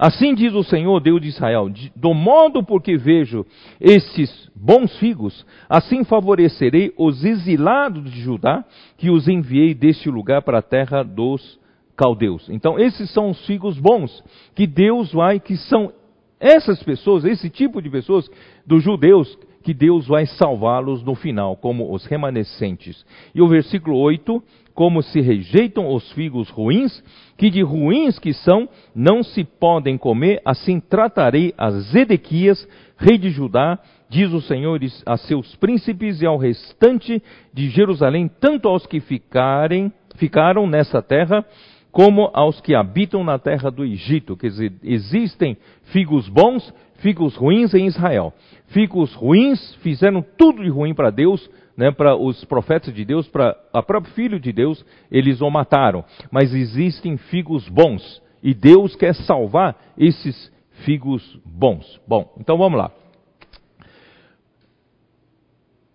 Assim diz o Senhor, Deus de Israel: do modo porque vejo esses bons figos, assim favorecerei os exilados de Judá, que os enviei deste lugar para a terra dos caldeus. Então, esses são os figos bons que Deus vai, que são essas pessoas, esse tipo de pessoas, dos judeus, que Deus vai salvá-los no final, como os remanescentes. E o versículo 8: Como se rejeitam os figos ruins, que de ruins que são, não se podem comer, assim tratarei a Zedequias, rei de Judá, diz o Senhor a seus príncipes e ao restante de Jerusalém, tanto aos que ficarem, ficaram nessa terra, como aos que habitam na terra do Egito. Quer dizer, existem figos bons, figos ruins em Israel. Figos ruins fizeram tudo de ruim para Deus, né, para os profetas de Deus, para o próprio Filho de Deus, eles o mataram. Mas existem figos bons, e Deus quer salvar esses figos bons. Bom, então vamos lá.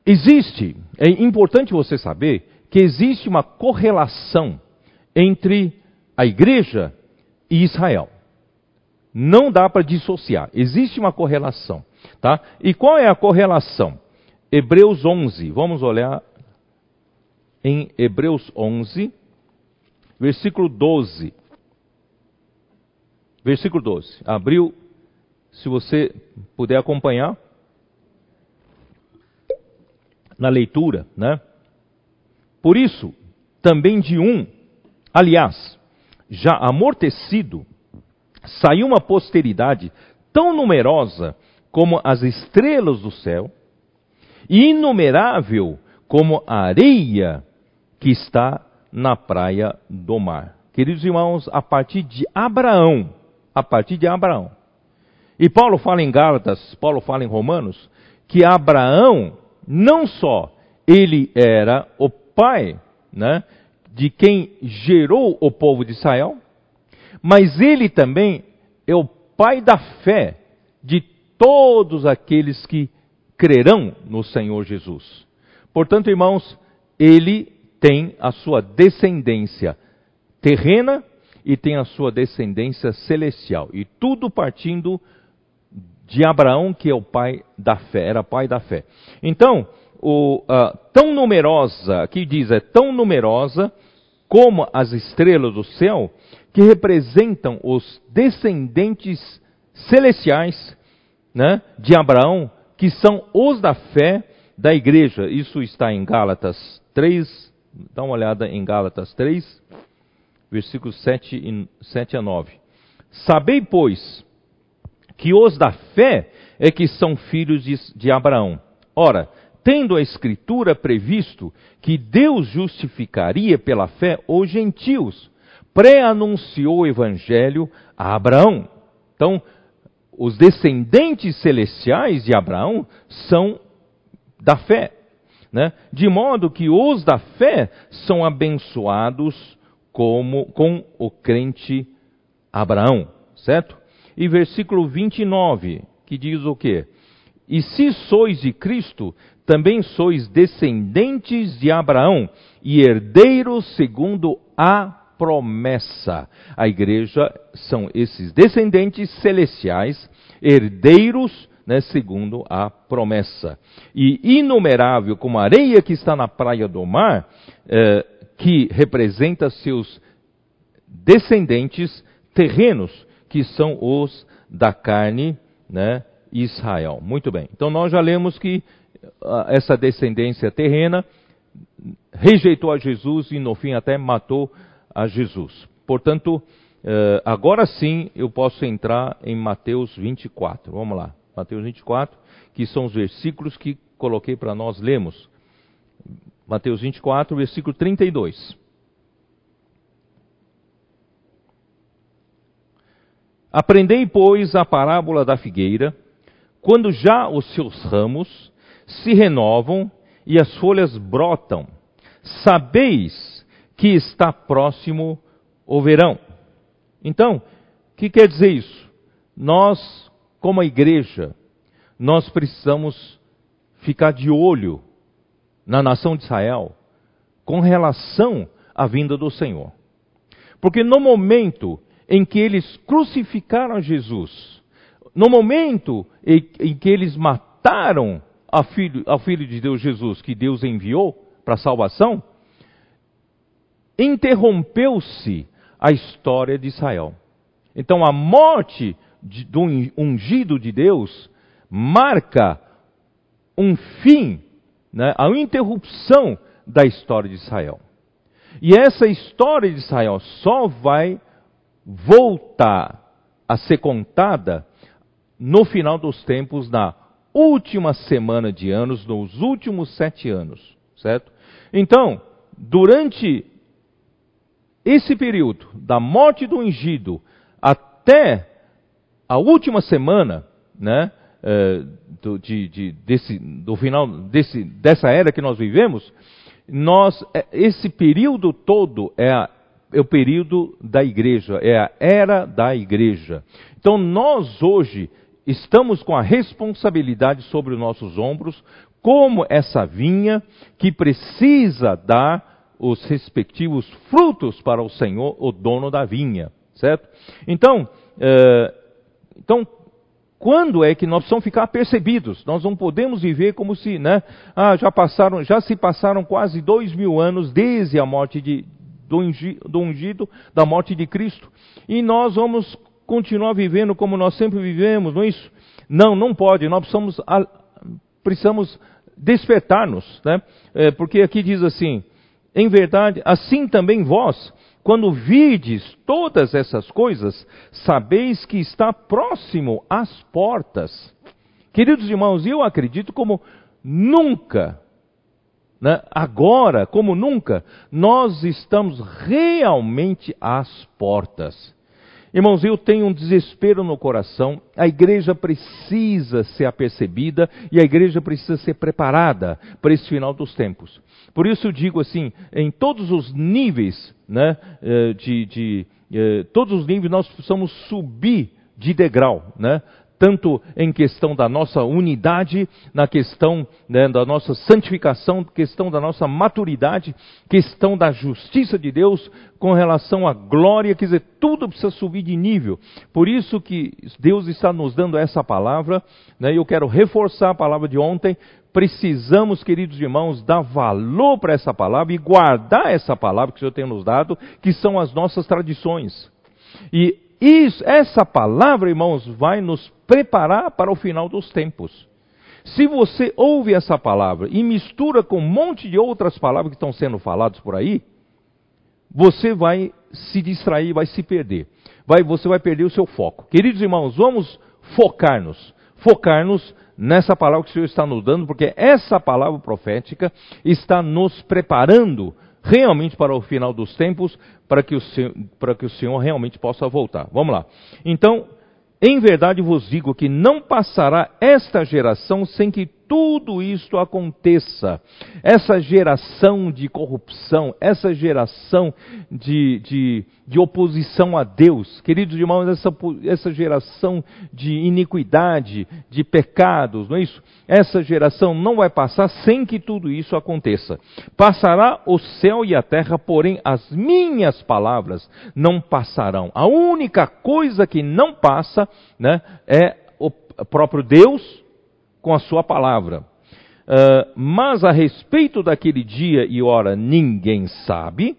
Existe, é importante você saber que existe uma correlação entre a igreja e Israel. Não dá para dissociar, existe uma correlação. Tá? E qual é a correlação? Hebreus 11, vamos olhar em Hebreus 11, versículo 12. Versículo 12. Abriu, se você puder acompanhar na leitura, né? Por isso, também de um, aliás, já amortecido, saiu uma posteridade tão numerosa como as estrelas do céu, inumerável como a areia que está na praia do mar. Queridos irmãos, a partir de Abraão, a partir de Abraão. E Paulo fala em Gálatas, Paulo fala em Romanos, que Abraão não só ele era o pai, né, de quem gerou o povo de Israel, mas ele também é o pai da fé de todos aqueles que crerão no Senhor Jesus. Portanto, irmãos, ele tem a sua descendência terrena e tem a sua descendência celestial. E tudo partindo de Abraão, que é o pai da fé, era pai da fé. Então, o, uh, tão numerosa, aqui diz, é tão numerosa como as estrelas do céu, que representam os descendentes celestiais né, de Abraão, que são os da fé da igreja. Isso está em Gálatas 3, dá uma olhada em Gálatas 3, versículos 7, e, 7 a 9. Sabei, pois, que os da fé é que são filhos de, de Abraão. Ora, tendo a Escritura previsto que Deus justificaria pela fé os gentios, pré-anunciou o Evangelho a Abraão. Então, os descendentes celestiais de Abraão são da fé, né? de modo que os da fé são abençoados como com o crente Abraão, certo? E versículo 29, que diz o quê? E se sois de Cristo, também sois descendentes de Abraão e herdeiros segundo a promessa. A igreja são esses descendentes celestiais, herdeiros né, segundo a promessa. E inumerável como a areia que está na praia do mar, eh, que representa seus descendentes terrenos, que são os da carne, né, Israel. Muito bem. Então nós já lemos que uh, essa descendência terrena rejeitou a Jesus e no fim até matou a Jesus. Portanto, uh, agora sim eu posso entrar em Mateus 24. Vamos lá. Mateus 24, que são os versículos que coloquei para nós lermos. Mateus 24, versículo 32. Aprendei, pois, a parábola da figueira, quando já os seus ramos se renovam e as folhas brotam, sabeis que está próximo o verão. Então, o que quer dizer isso? Nós, como igreja, nós precisamos ficar de olho na nação de Israel com relação à vinda do Senhor. Porque no momento em que eles crucificaram Jesus, no momento em, em que eles mataram ao filho, ao filho de Deus Jesus, que Deus enviou para a salvação, interrompeu-se a história de Israel. Então a morte do ungido de Deus marca um fim né, a interrupção da história de Israel. E essa história de Israel só vai voltar a ser contada no final dos tempos, na última semana de anos, nos últimos sete anos, certo? Então, durante esse período, da morte do ungido até a última semana, né, eh, do, de, de, desse, do final desse, dessa era que nós vivemos, nós, é, esse período todo é, a, é o período da igreja, é a era da igreja. Então nós hoje estamos com a responsabilidade sobre os nossos ombros, como essa vinha que precisa dar os respectivos frutos para o Senhor, o dono da vinha, certo? Então, é, então quando é que nós precisamos ficar percebidos? Nós não podemos viver como se, né? Ah, já passaram, já se passaram quase dois mil anos desde a morte de, do, do ungido, da morte de Cristo, e nós vamos continuar vivendo como nós sempre vivemos, não é isso? Não, não pode. Nós precisamos, precisamos despertar-nos, né? É, porque aqui diz assim: em verdade, assim também vós quando vides todas essas coisas, sabeis que está próximo às portas. Queridos irmãos, eu acredito como nunca, né, agora, como nunca, nós estamos realmente às portas. Irmãos, eu tenho um desespero no coração. A igreja precisa ser apercebida e a igreja precisa ser preparada para esse final dos tempos. Por isso eu digo assim, em todos os níveis, né, eh, de, de eh, todos os níveis nós precisamos subir de degrau, né? Tanto em questão da nossa unidade, na questão né, da nossa santificação, questão da nossa maturidade, questão da justiça de Deus com relação à glória, quer dizer, tudo precisa subir de nível. Por isso que Deus está nos dando essa palavra, né, eu quero reforçar a palavra de ontem, precisamos, queridos irmãos, dar valor para essa palavra e guardar essa palavra que o Senhor tem nos dado, que são as nossas tradições. E isso, essa palavra, irmãos, vai nos preparar para o final dos tempos. Se você ouve essa palavra e mistura com um monte de outras palavras que estão sendo faladas por aí, você vai se distrair, vai se perder. Vai, você vai perder o seu foco. Queridos irmãos, vamos focar-nos. Focar-nos nessa palavra que o Senhor está nos dando, porque essa palavra profética está nos preparando realmente para o final dos tempos, para que o Senhor, para que o Senhor realmente possa voltar. Vamos lá. Então, em verdade vos digo que não passará esta geração sem que tudo isto aconteça. Essa geração de corrupção, essa geração de, de, de oposição a Deus, queridos irmãos, essa, essa geração de iniquidade, de pecados, não é isso? Essa geração não vai passar sem que tudo isso aconteça. Passará o céu e a terra, porém as minhas palavras não passarão. A única coisa que não passa né, é o próprio Deus com a sua palavra. Uh, mas a respeito daquele dia e hora ninguém sabe,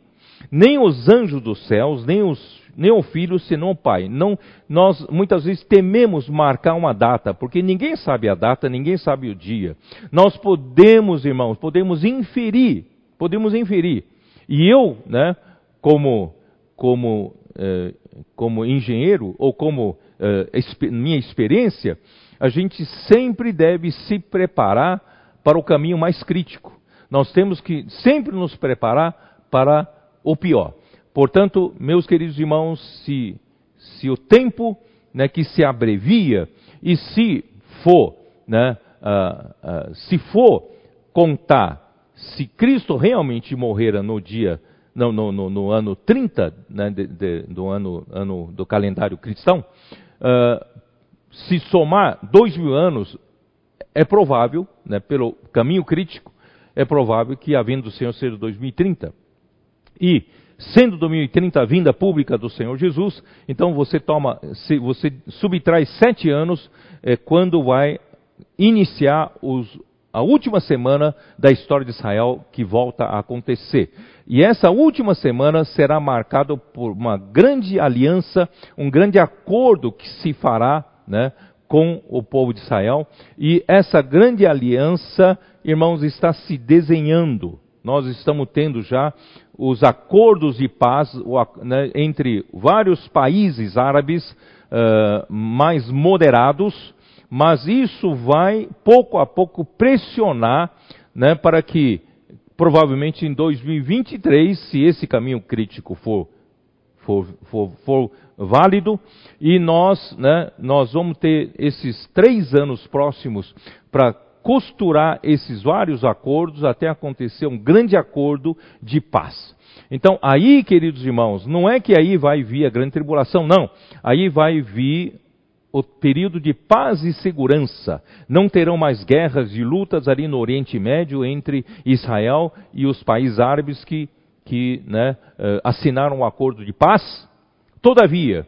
nem os anjos dos céus, nem, os, nem o filho, senão o pai. Não, nós muitas vezes tememos marcar uma data, porque ninguém sabe a data, ninguém sabe o dia. Nós podemos, irmãos, podemos inferir, podemos inferir. E eu, né, como, como, eh, como engenheiro, ou como eh, minha experiência, a gente sempre deve se preparar para o caminho mais crítico. Nós temos que sempre nos preparar para o pior. Portanto, meus queridos irmãos, se, se o tempo né, que se abrevia e se for, né, uh, uh, se for contar se Cristo realmente morrera no dia, no, no, no, no ano 30 né, de, de, do ano, ano, do calendário cristão, uh, se somar dois mil anos, é provável, né, pelo caminho crítico, é provável que a vinda do Senhor seja 2030. E, sendo 2030 a vinda pública do Senhor Jesus, então você toma, você subtrai sete anos é, quando vai iniciar os, a última semana da história de Israel que volta a acontecer. E essa última semana será marcada por uma grande aliança, um grande acordo que se fará né, com o povo de Israel. E essa grande aliança, irmãos, está se desenhando. Nós estamos tendo já os acordos de paz né, entre vários países árabes uh, mais moderados, mas isso vai pouco a pouco pressionar né, para que provavelmente em 2023, se esse caminho crítico for, for, for, for válido, e nós, né, nós vamos ter esses três anos próximos para costurar esses vários acordos até acontecer um grande acordo de paz. Então, aí, queridos irmãos, não é que aí vai vir a grande tribulação, não. Aí vai vir o período de paz e segurança. Não terão mais guerras e lutas ali no Oriente Médio entre Israel e os países árabes que, que né, eh, assinaram um acordo de paz. Todavia,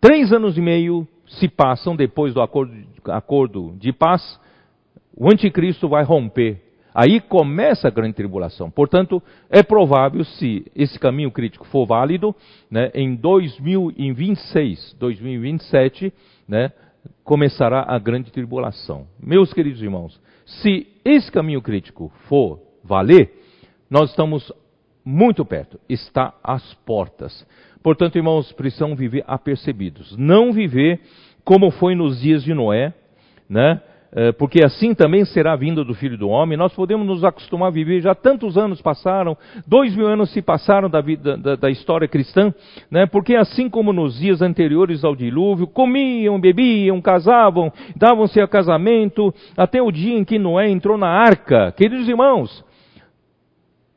três anos e meio se passam depois do acordo, acordo de paz, o anticristo vai romper. Aí começa a grande tribulação. Portanto, é provável, se esse caminho crítico for válido, né, em 2026, 2027, né, começará a grande tribulação. Meus queridos irmãos, se esse caminho crítico for valer, nós estamos muito perto, está às portas. Portanto, irmãos, precisam viver apercebidos. Não viver como foi nos dias de Noé, né? É, porque assim também será a vinda do Filho do Homem. Nós podemos nos acostumar a viver, já tantos anos passaram, dois mil anos se passaram da, vida, da, da história cristã, né? porque assim como nos dias anteriores ao dilúvio, comiam, bebiam, casavam, davam-se a casamento, até o dia em que Noé entrou na arca. Queridos irmãos,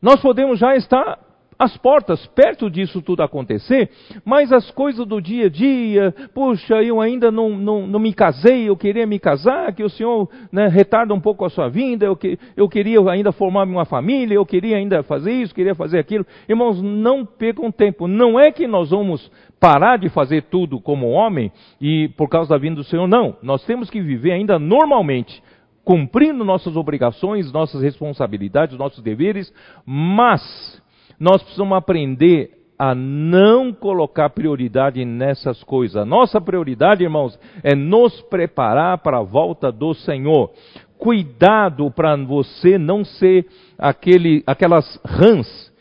nós podemos já estar às portas, perto disso tudo acontecer, mas as coisas do dia a dia, puxa, eu ainda não, não, não me casei, eu queria me casar, que o Senhor né, retarda um pouco a sua vinda, eu, que, eu queria ainda formar uma família, eu queria ainda fazer isso, queria fazer aquilo. Irmãos, não percam tempo, não é que nós vamos parar de fazer tudo como homem e por causa da vinda do Senhor, não. Nós temos que viver ainda normalmente cumprindo nossas obrigações, nossas responsabilidades, nossos deveres, mas nós precisamos aprender a não colocar prioridade nessas coisas. A nossa prioridade, irmãos, é nos preparar para a volta do Senhor. Cuidado para você não ser aquele, aquelas rãs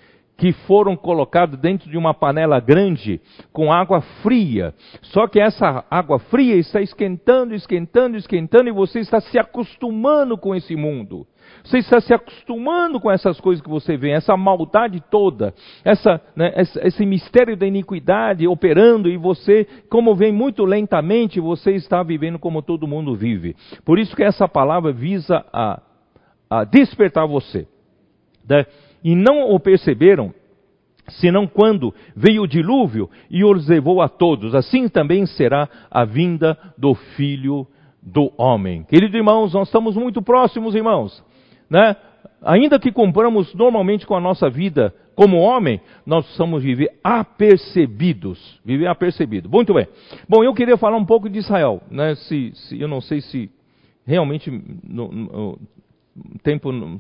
que foram colocados dentro de uma panela grande com água fria. Só que essa água fria está esquentando, esquentando, esquentando e você está se acostumando com esse mundo. Você está se acostumando com essas coisas que você vê, essa maldade toda, essa, né, esse mistério da iniquidade operando e você, como vem muito lentamente, você está vivendo como todo mundo vive. Por isso que essa palavra visa a, a despertar você. Né? E não o perceberam, senão quando veio o dilúvio e os levou a todos. Assim também será a vinda do Filho do Homem. Queridos irmãos, nós estamos muito próximos, irmãos né? Ainda que compramos normalmente com a nossa vida como homem, nós precisamos viver apercebidos. Viver apercebido. Muito bem. Bom, eu queria falar um pouco de Israel. Né? Se, se, eu não sei se, realmente o tempo não,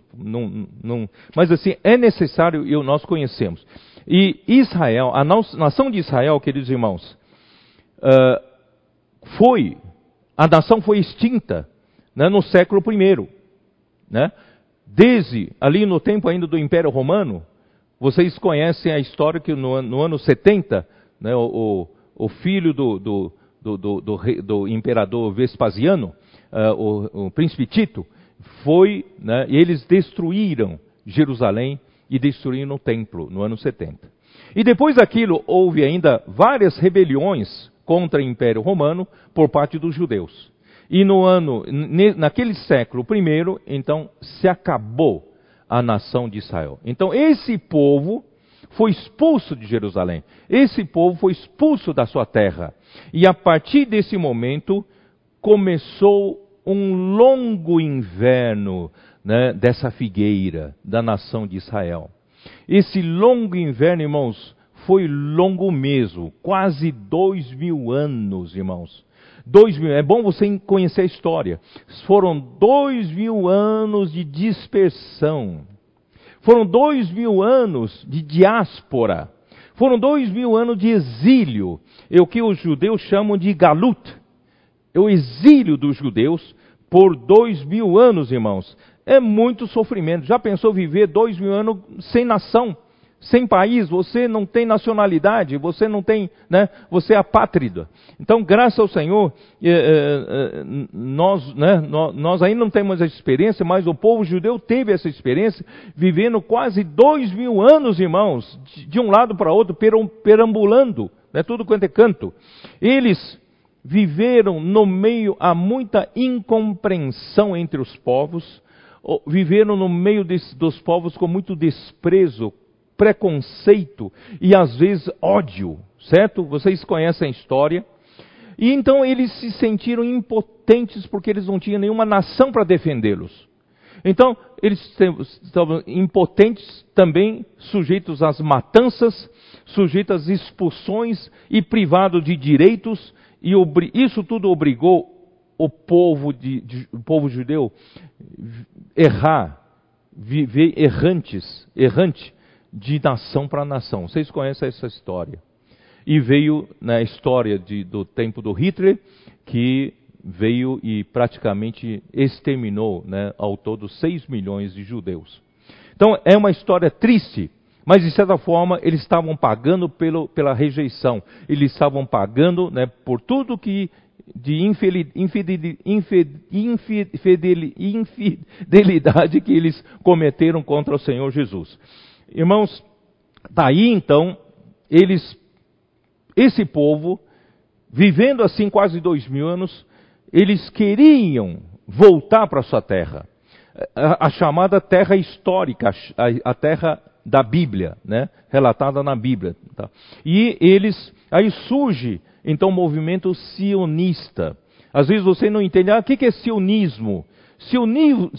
não, mas assim é necessário e nós conhecemos. E Israel, a nação de Israel, queridos irmãos, foi a nação foi extinta né, no século I, né? Desde ali no tempo ainda do Império Romano, vocês conhecem a história que no, no ano 70, né, o, o, filho do, do, do, do, do imperador Vespasiano, uh, o, o, príncipe Tito, foi, né, eles destruíram Jerusalém e destruíram o templo no ano 70. E depois daquilo houve ainda várias rebeliões contra o Império Romano por parte dos judeus. E no ano, naquele século primeiro, então se acabou a nação de Israel. Então esse povo foi expulso de Jerusalém. Esse povo foi expulso da sua terra. E a partir desse momento começou um longo inverno né, dessa figueira da nação de Israel. Esse longo inverno, irmãos, foi longo mesmo, quase dois mil anos, irmãos. Dois mil, é bom você conhecer a história. Foram dois mil anos de dispersão. Foram dois mil anos de diáspora. Foram dois mil anos de exílio. É o que os judeus chamam de galut. É o exílio dos judeus por dois mil anos, irmãos. É muito sofrimento. Já pensou viver dois mil anos sem nação? sem país, você não tem nacionalidade, você não tem, né, você é apátrida. Então, graças ao Senhor, eh, eh, nós, né, nós ainda não temos essa experiência, mas o povo judeu teve essa experiência, vivendo quase dois mil anos, irmãos, de um lado para outro, perambulando, né, tudo quanto é canto. Eles viveram no meio a muita incompreensão entre os povos, viveram no meio dos povos com muito desprezo, preconceito e às vezes ódio, certo? Vocês conhecem a história. E então eles se sentiram impotentes porque eles não tinham nenhuma nação para defendê-los. Então, eles estavam impotentes também, sujeitos às matanças, sujeitos às expulsões e privados de direitos, e isso tudo obrigou o povo, de, de, o povo judeu errar, viver errantes, errante, de nação para nação. Vocês conhecem essa história. E veio na história de, do tempo do Hitler, que veio e praticamente exterminou né, ao todo 6 milhões de judeus. Então é uma história triste, mas de certa forma eles estavam pagando pelo, pela rejeição, eles estavam pagando né, por tudo que de infidelidade, que eles cometeram contra o Senhor Jesus. Irmãos, daí então, eles, esse povo, vivendo assim quase dois mil anos, eles queriam voltar para sua terra. A, a, chamada terra histórica, a, a, terra da Bíblia, né? relatada na Bíblia. Tá? E eles, aí surge então o movimento sionista. Às vezes você não entende, ah, o que é sionismo?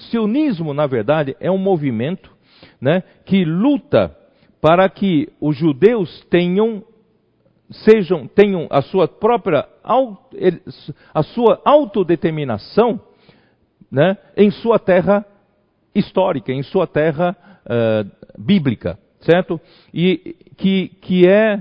Sionismo, na verdade, é um movimento né, que luta para que os judeus tenham sejam tenham a sua própria a sua autodeterminação né, em sua terra histórica, em sua terra uh, bíblica, certo? E que, que é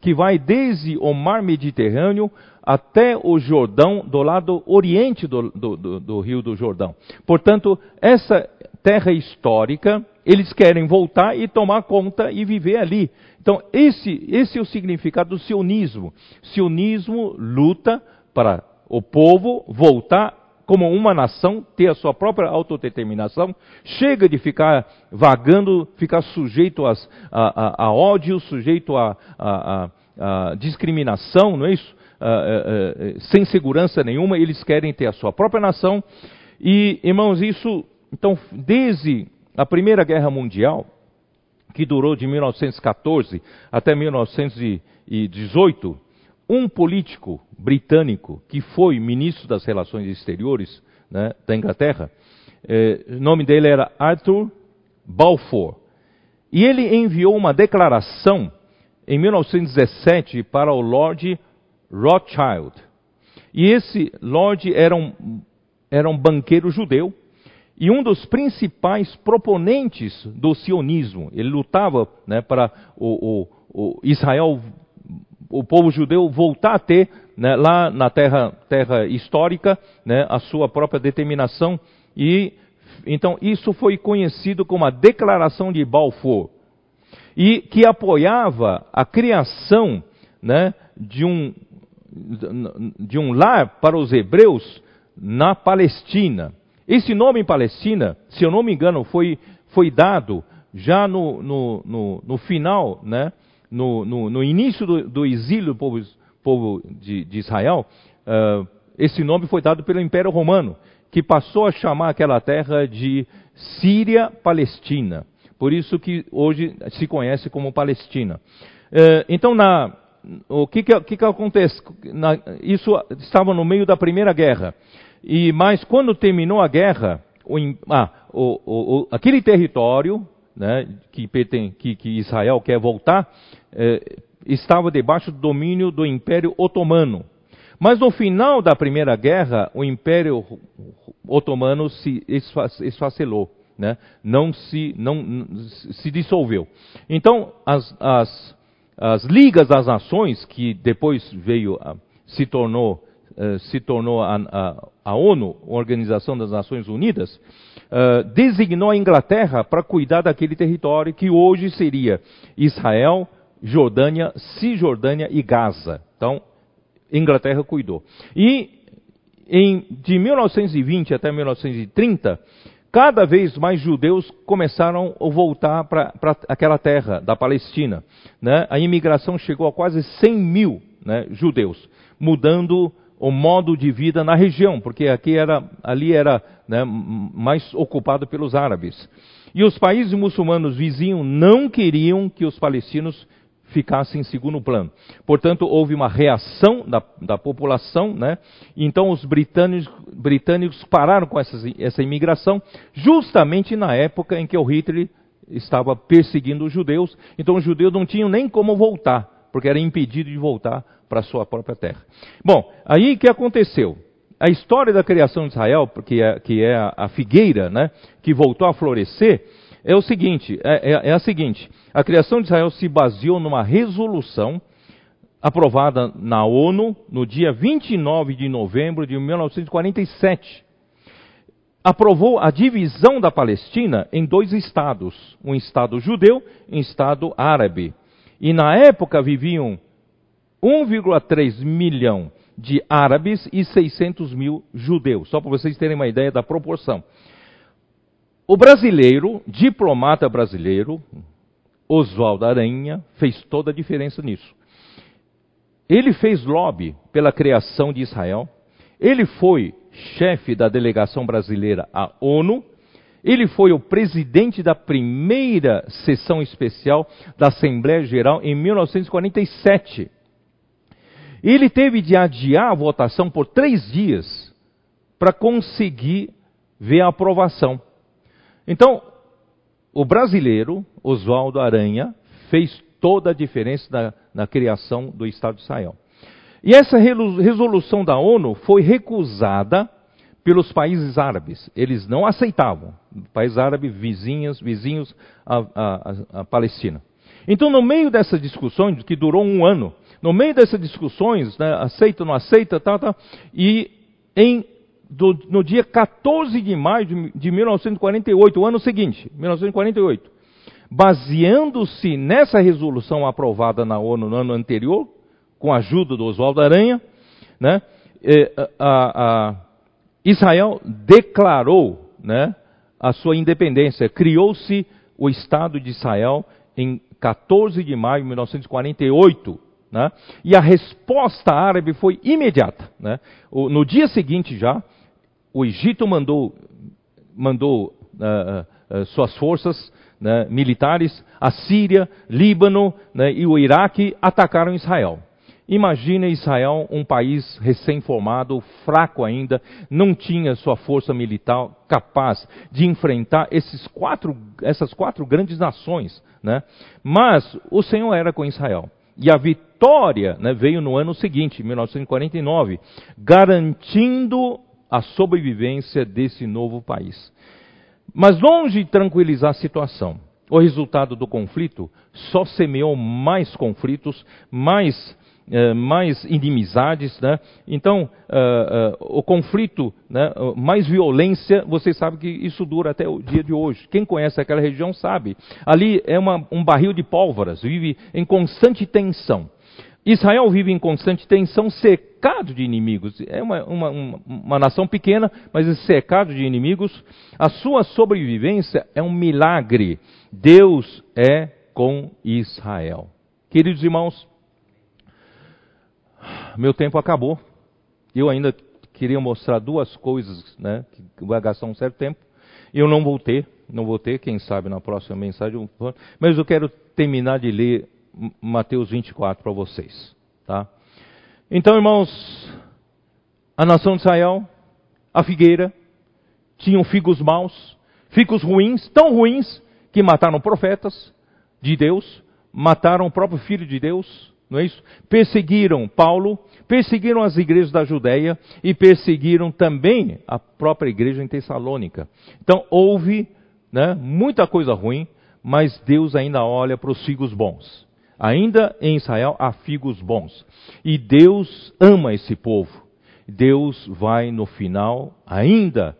que vai desde o mar Mediterrâneo até o Jordão, do lado oriente do, do, do, do rio do Jordão. Portanto, essa terra histórica eles querem voltar e tomar conta e viver ali. Então, esse, esse é o significado do sionismo. Sionismo luta para o povo voltar como uma nação, ter a sua própria autodeterminação, chega de ficar vagando, ficar sujeito às, a, a, a, ódio, sujeito a, a, discriminação, não é isso? sem segurança nenhuma, eles querem ter a sua própria nação. E, irmãos, isso, então, desde a Primeira Guerra Mundial, que durou de 1914 até 1918, um político britânico que foi ministro das Relações Exteriores né, da Inglaterra, eh, o nome dele era Arthur Balfour, e ele enviou uma declaração em 1917 para o Lord Rothschild. E esse Lord era um era um banqueiro judeu e um dos principais proponentes do sionismo. Ele lutava né, para o, o, o, Israel, o povo judeu, voltar a ter né, lá na terra, terra histórica né, a sua própria determinação. E então isso foi conhecido como a Declaração de Balfour e que apoiava a criação né, de um de um lar para os hebreus na Palestina. Esse nome Palestina, se eu não me engano, foi, foi dado já no, no, no, no final, né, no, no, início do, do, exílio do povo, povo de, de Israel. Uh, esse nome foi dado pelo Império Romano, que passou a chamar aquela terra de Síria-Palestina. Por isso que hoje se conhece como Palestina. Uh, então, na, o que, que, que, que acontece? Na, isso estava no meio da Primeira Guerra. E mas quando terminou a guerra, o, ah, o, o, aquele território né, que, que, que, Israel quer voltar eh, estava debaixo do domínio do Império Otomano. Mas no final da Primeira Guerra, o Império Otomano se esfacelou, né? não, se, não se dissolveu. Então, as, as, as Ligas das Nações, que depois veio, se tornou eh, se tornou a, a, a, ONU, Organização das Nações Unidas, uh, designou a Inglaterra para cuidar daquele território que hoje seria Israel, Jordânia, Cisjordânia e Gaza. Então, Inglaterra cuidou. E em, de 1920 até 1930, cada vez mais judeus começaram a voltar para aquela terra da Palestina. Né? A imigração chegou a quase 100 mil né, judeus, mudando o modo de vida na região, porque aqui era, ali era né, mais ocupado pelos árabes. E os países muçulmanos vizinhos não queriam que os palestinos ficassem em segundo plano. Portanto, houve uma reação da, da população, né? então os britânicos, britânicos pararam com essa, essa imigração, justamente na época em que o Hitler estava perseguindo os judeus, então os judeus não tinham nem como voltar, porque era impedido de voltar para a sua própria terra. Bom, aí o que aconteceu? A história da criação de Israel, que é, que é a, figueira, né, que voltou a florescer, é o seguinte, é, é, é a seguinte, a criação de Israel se baseou numa resolução aprovada na ONU no dia 29 de novembro de 1947. Aprovou a divisão da Palestina em dois estados, um estado judeu e um estado árabe. E na época viviam 1,3 milhão de árabes e 600 mil judeus, só para vocês terem uma ideia da proporção. O brasileiro, diplomata brasileiro, Oswaldo Aranha, fez toda a diferença nisso. Ele fez lobby pela criação de Israel, ele foi chefe da delegação brasileira à ONU, ele foi o presidente da primeira sessão especial da Assembleia Geral em 1947. Ele teve de adiar a votação por três dias para conseguir ver a aprovação. Então, o brasileiro, Oswaldo Aranha, fez toda a diferença na, na criação do Estado de Israel. E essa resolução da ONU foi recusada pelos países árabes. Eles não aceitavam. Países árabes vizinhos, vizinhos à, Palestina. Então, no meio dessas discussões, que durou um ano, no meio dessas discussões, né, aceita, não aceita, tá, tá, e em, do, no dia 14 de maio de, de 1948, o ano seguinte, 1948, baseando-se nessa resolução aprovada na ONU no ano anterior, com a ajuda do Oswaldo Aranha, né, eh, a, a Israel declarou né, a sua independência, criou-se o Estado de Israel em 14 de maio de 1948. Né? E a resposta árabe foi imediata. Né? O, no dia seguinte já, o Egito mandou, mandou uh, uh, suas forças né, militares, a Síria, Líbano né, e o Iraque atacaram Israel. Imagina Israel, um país recém-formado, fraco ainda, não tinha sua força militar capaz de enfrentar quatro, essas quatro grandes nações. Né? Mas o Senhor era com Israel. E a vitória né, veio no ano seguinte, 1949, garantindo a sobrevivência desse novo país. Mas longe de tranquilizar a situação, o resultado do conflito só semeou mais conflitos, mais eh, mais inimizades, né? Então, uh, uh, o conflito, né? mais violência, você sabe que isso dura até o dia de hoje. Quem conhece aquela região sabe. Ali é uma, um barril de pólvoras, vive em constante tensão. Israel vive em constante tensão, secado de inimigos. É uma, uma, uma, uma nação pequena, mas é secado de inimigos. A sua sobrevivência é um milagre. Deus é com Israel. Queridos irmãos, meu tempo acabou. Eu ainda queria mostrar duas coisas, né, que vai gastar um certo tempo. Eu não vou ter, não vou ter, quem sabe na próxima mensagem. Mas eu quero terminar de ler Mateus 24 para vocês, tá? Então, irmãos, a nação de Israel, a figueira, tinham figos maus, figos ruins, tão ruins que mataram profetas de Deus, mataram o próprio filho de Deus, não é isso? Perseguiram Paulo, perseguiram as igrejas da Judéia e perseguiram também a própria igreja em Tessalônica. Então houve né, muita coisa ruim, mas Deus ainda olha para os figos bons. Ainda em Israel há figos bons. E Deus ama esse povo. Deus vai no final ainda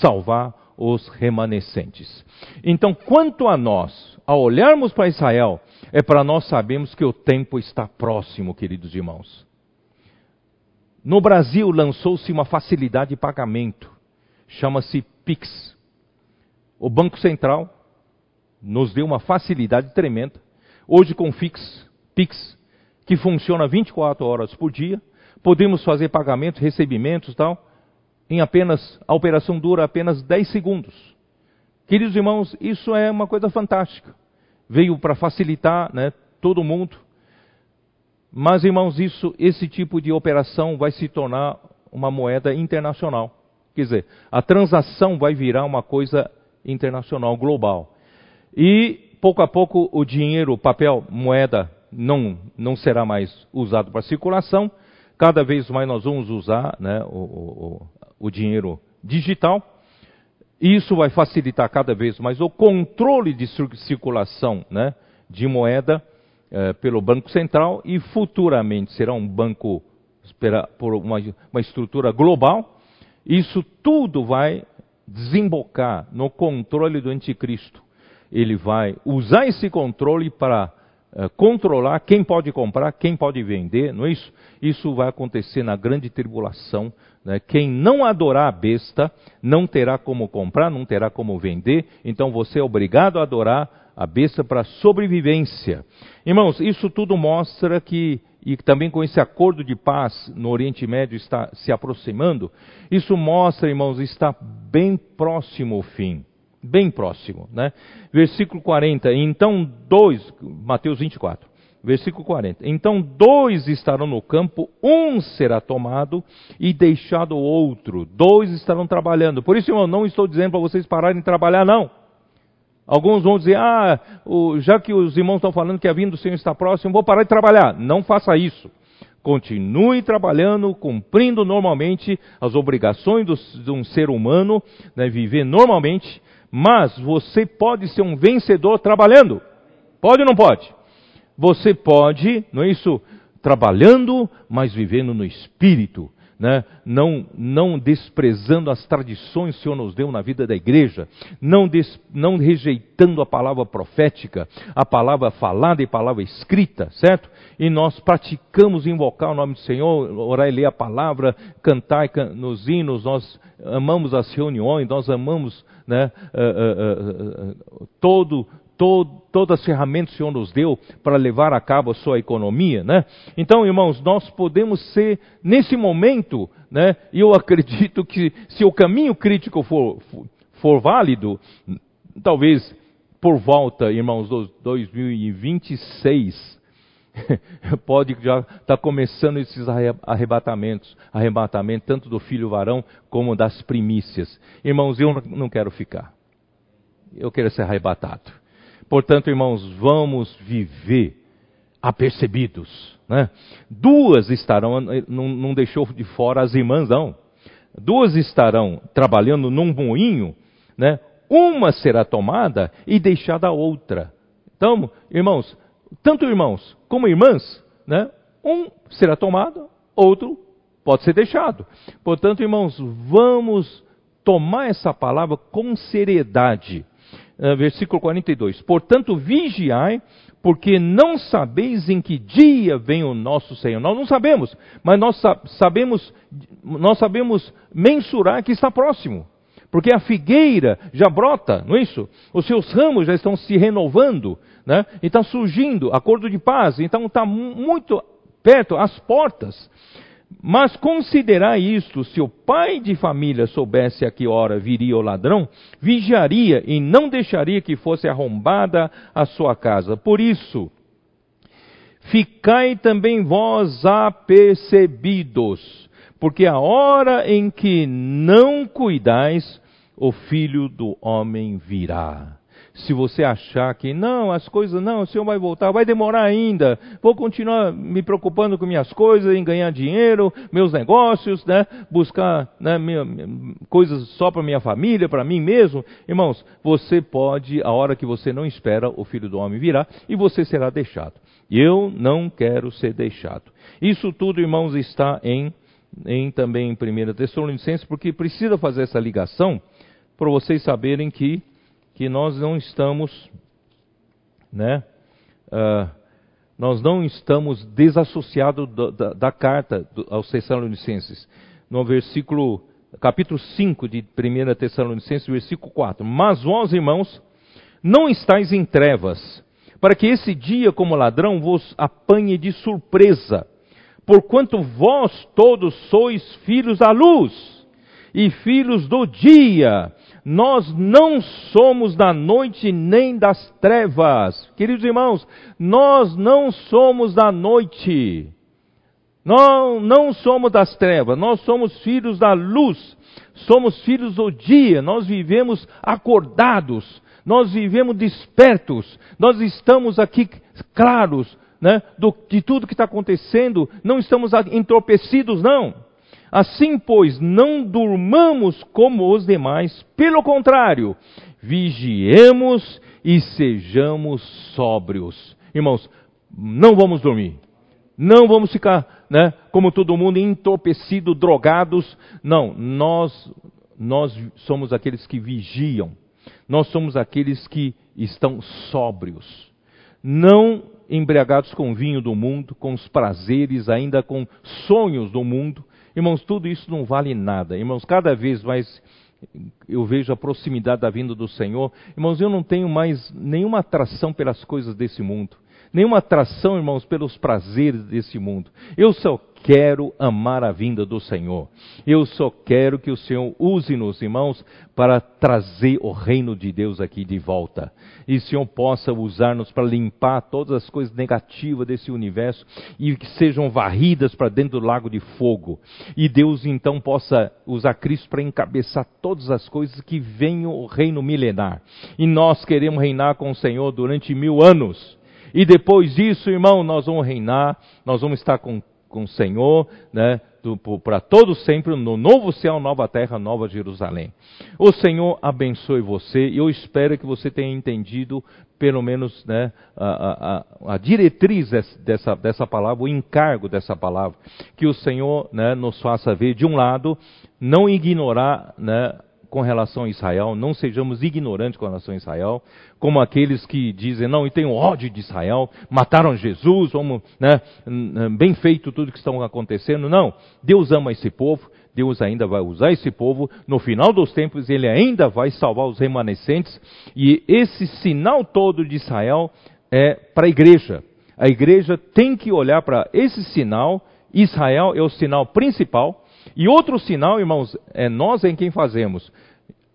salvar os remanescentes. Então, quanto a nós, ao olharmos para Israel, é para nós sabermos que o tempo está próximo, queridos irmãos. No Brasil lançou-se uma facilidade de pagamento, chama-se Pix. O Banco Central nos deu uma facilidade tremenda. Hoje com Fix, Pix, que funciona 24 horas por dia, podemos fazer pagamentos, recebimentos tal, em apenas, a operação dura apenas 10 segundos. Queridos irmãos, isso é uma coisa fantástica veio para facilitar né, todo mundo. Mas, irmãos, isso, esse tipo de operação vai se tornar uma moeda internacional. Quer dizer, a transação vai virar uma coisa internacional, global. E, pouco a pouco, o dinheiro, papel, moeda, não, não será mais usado para circulação. Cada vez mais nós vamos usar né, o, o, o dinheiro digital. Isso vai facilitar cada vez mais o controle de circulação né, de moeda eh, pelo Banco Central e futuramente será um banco por uma, uma estrutura global. Isso tudo vai desembocar no controle do anticristo. Ele vai usar esse controle para uh, controlar quem pode comprar, quem pode vender, não é isso? Isso vai acontecer na grande tribulação né? Quem não adorar a besta não terá como comprar, não terá como vender, então você é obrigado a adorar a besta para sobrevivência. Irmãos, isso tudo mostra que, e também com esse acordo de paz no Oriente Médio está se aproximando, isso mostra, irmãos, está bem próximo o fim. Bem próximo, né? Versículo 40, então dois, Mateus 24. Versículo 40. Então dois estarão no campo, um será tomado e deixado o outro. Dois estarão trabalhando. Por isso, irmão, não estou dizendo para vocês pararem de trabalhar, não. Alguns vão dizer, ah, já que os irmãos estão falando que a vinda do Senhor está próximo, vou parar de trabalhar. Não faça isso. Continue trabalhando, cumprindo normalmente as obrigações do, de um ser humano, né, viver normalmente, mas você pode ser um vencedor trabalhando. Pode ou não pode? Você pode, não é isso? Trabalhando, mas vivendo no espírito. Né? Não, não desprezando as tradições que o Senhor nos deu na vida da igreja, não, des, não rejeitando a palavra profética, a palavra falada e a palavra escrita, certo? E nós praticamos invocar o nome do Senhor, orar e ler a palavra, cantar nos hinos, nós amamos as reuniões, nós amamos né, uh, uh, uh, todo, todo, todas as ferramentas que o Senhor nos deu para levar a cabo a sua economia, né? Então, irmãos, nós podemos ser, nesse momento, né? Eu acredito que se o caminho crítico for, for válido, talvez por volta, irmãos, dos 2026, [laughs] pode já estar tá começando esses arrebatamentos, arrebatamento tanto do filho varão como das primícias. Irmãos, eu não quero ficar. Eu quero ser arrebatado. Portanto, irmãos, vamos viver apercebidos. Né? Duas estarão, não, não deixou de fora as irmãs, não. duas estarão trabalhando num moinho, né? Uma será tomada e deixada a outra. Então, irmãos, tanto irmãos como irmãs, né? Um será tomado, outro pode ser deixado. Portanto, irmãos, vamos tomar essa palavra com seriedade. Uh, versículo 42. Portanto, vigiai, porque não sabeis em que dia vem o nosso Senhor. Nós não sabemos, mas nós sabemos, nós sabemos mensurar que está próximo. Porque a figueira já brota, não é isso? Os seus ramos já estão se renovando, né? E está surgindo acordo de paz, então está muito perto, às portas. Mas considerar isto, se o pai de família soubesse a que hora viria o ladrão, vigiaria e não deixaria que fosse arrombada a sua casa. Por isso, ficai também vós apercebidos, porque a hora em que não cuidais, o filho do homem virá se você achar que não, as coisas não, o Senhor vai voltar, vai demorar ainda, vou continuar me preocupando com minhas coisas, em ganhar dinheiro, meus negócios, né, buscar né, minha, coisas só para minha família, para mim mesmo. Irmãos, você pode, a hora que você não espera, o Filho do Homem virá e você será deixado. Eu não quero ser deixado. Isso tudo, irmãos, está em, em também em 1 Tessalonicenses, porque precisa fazer essa ligação para vocês saberem que que nós não estamos, né? Uh, nós não estamos desassociados da, da, da carta aos Tessalonicenses. No versículo, capítulo 5 de 1 Tessalonicenses, versículo 4. Mas vós, irmãos, não estáis em trevas, para que esse dia, como ladrão, vos apanhe de surpresa, porquanto vós todos sois filhos da luz e filhos do dia. Nós não somos da noite nem das trevas. Queridos irmãos, nós não somos da noite. Não, não somos das trevas, nós somos filhos da luz, somos filhos do dia, nós vivemos acordados, nós vivemos despertos, nós estamos aqui claros né, do, de tudo que está acontecendo, não estamos entorpecidos, não. Assim, pois, não durmamos como os demais, pelo contrário, vigiemos e sejamos sóbrios. Irmãos, não vamos dormir. Não vamos ficar, né, como todo mundo, entorpecido, drogados. Não, nós nós somos aqueles que vigiam. Nós somos aqueles que estão sóbrios. Não embriagados com o vinho do mundo, com os prazeres, ainda com sonhos do mundo, Irmãos, tudo isso não vale nada. Irmãos, cada vez mais eu vejo a proximidade da vinda do Senhor. Irmãos, eu não tenho mais nenhuma atração pelas coisas desse mundo. Nenhuma atração, irmãos, pelos prazeres desse mundo. Eu só quero amar a vinda do Senhor. Eu só quero que o Senhor use-nos, irmãos, para trazer o reino de Deus aqui de volta. E o Senhor possa usar-nos para limpar todas as coisas negativas desse universo e que sejam varridas para dentro do lago de fogo. E Deus então possa usar Cristo para encabeçar todas as coisas que venham o reino milenar. E nós queremos reinar com o Senhor durante mil anos. E depois disso, irmão, nós vamos reinar, nós vamos estar com com o Senhor, né, para todos sempre, no novo céu, nova terra, nova Jerusalém. O Senhor abençoe você e eu espero que você tenha entendido, pelo menos, né, a, a, a, diretriz dessa, dessa palavra, o encargo dessa palavra. Que o Senhor né, nos faça ver, de um lado, não ignorar né, com relação a Israel, não sejamos ignorantes com relação a Israel, como aqueles que dizem, não, e tenho ódio de Israel, mataram Jesus, vamos, né, bem feito tudo que está acontecendo. Não, Deus ama esse povo, Deus ainda vai usar esse povo, no final dos tempos ele ainda vai salvar os remanescentes, e esse sinal todo de Israel é para a igreja. A igreja tem que olhar para esse sinal, Israel é o sinal principal, e outro sinal, irmãos, é nós em quem fazemos,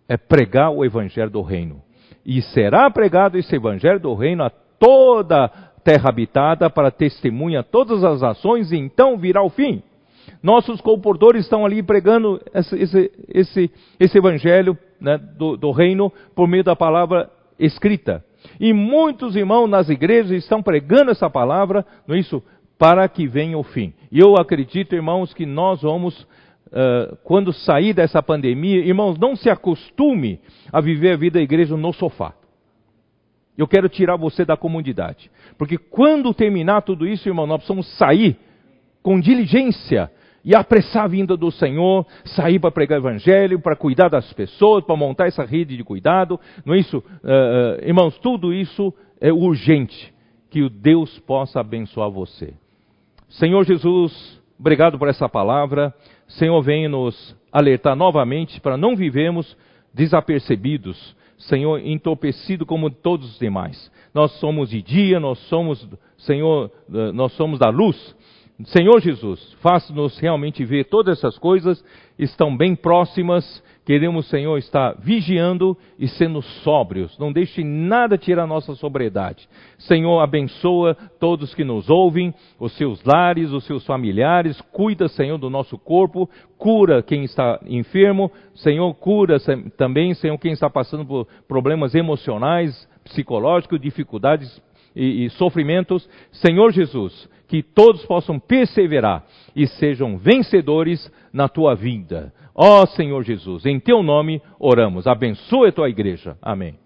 é pregar o evangelho do reino. E será pregado esse evangelho do reino a toda terra habitada para testemunha todas as ações e então virá o fim. Nossos comportores estão ali pregando esse, esse, esse, esse evangelho né, do, do reino por meio da palavra escrita. E muitos irmãos nas igrejas estão pregando essa palavra, não é isso? Para que venha o fim. E eu acredito, irmãos, que nós vamos uh, quando sair dessa pandemia, irmãos, não se acostume a viver a vida da igreja no sofá. Eu quero tirar você da comunidade. Porque quando terminar tudo isso, irmão, nós precisamos sair com diligência e apressar a vinda do Senhor, sair para pregar o Evangelho, para cuidar das pessoas, para montar essa rede de cuidado. Não é isso? Uh, irmãos, tudo isso é urgente. Que o Deus possa abençoar você. Senhor Jesus, obrigado por essa palavra. Senhor, vem nos alertar novamente para não vivermos desapercebidos, Senhor, entorpecido como todos os demais. Nós somos de dia, nós somos, Senhor, nós somos da luz. Senhor Jesus, faça-nos realmente ver todas essas coisas, estão bem próximas Queremos, Senhor, estar vigiando e sendo sóbrios. Não deixe nada tirar nossa sobriedade. Senhor, abençoa todos que nos ouvem, os seus lares, os seus familiares. Cuida, Senhor, do nosso corpo. Cura quem está enfermo. Senhor, cura também, Senhor, quem está passando por problemas emocionais, psicológicos, dificuldades e, e sofrimentos. Senhor Jesus, que todos possam perseverar e sejam vencedores na tua vida. Ó Senhor Jesus, em teu nome oramos. Abençoa a tua igreja. Amém.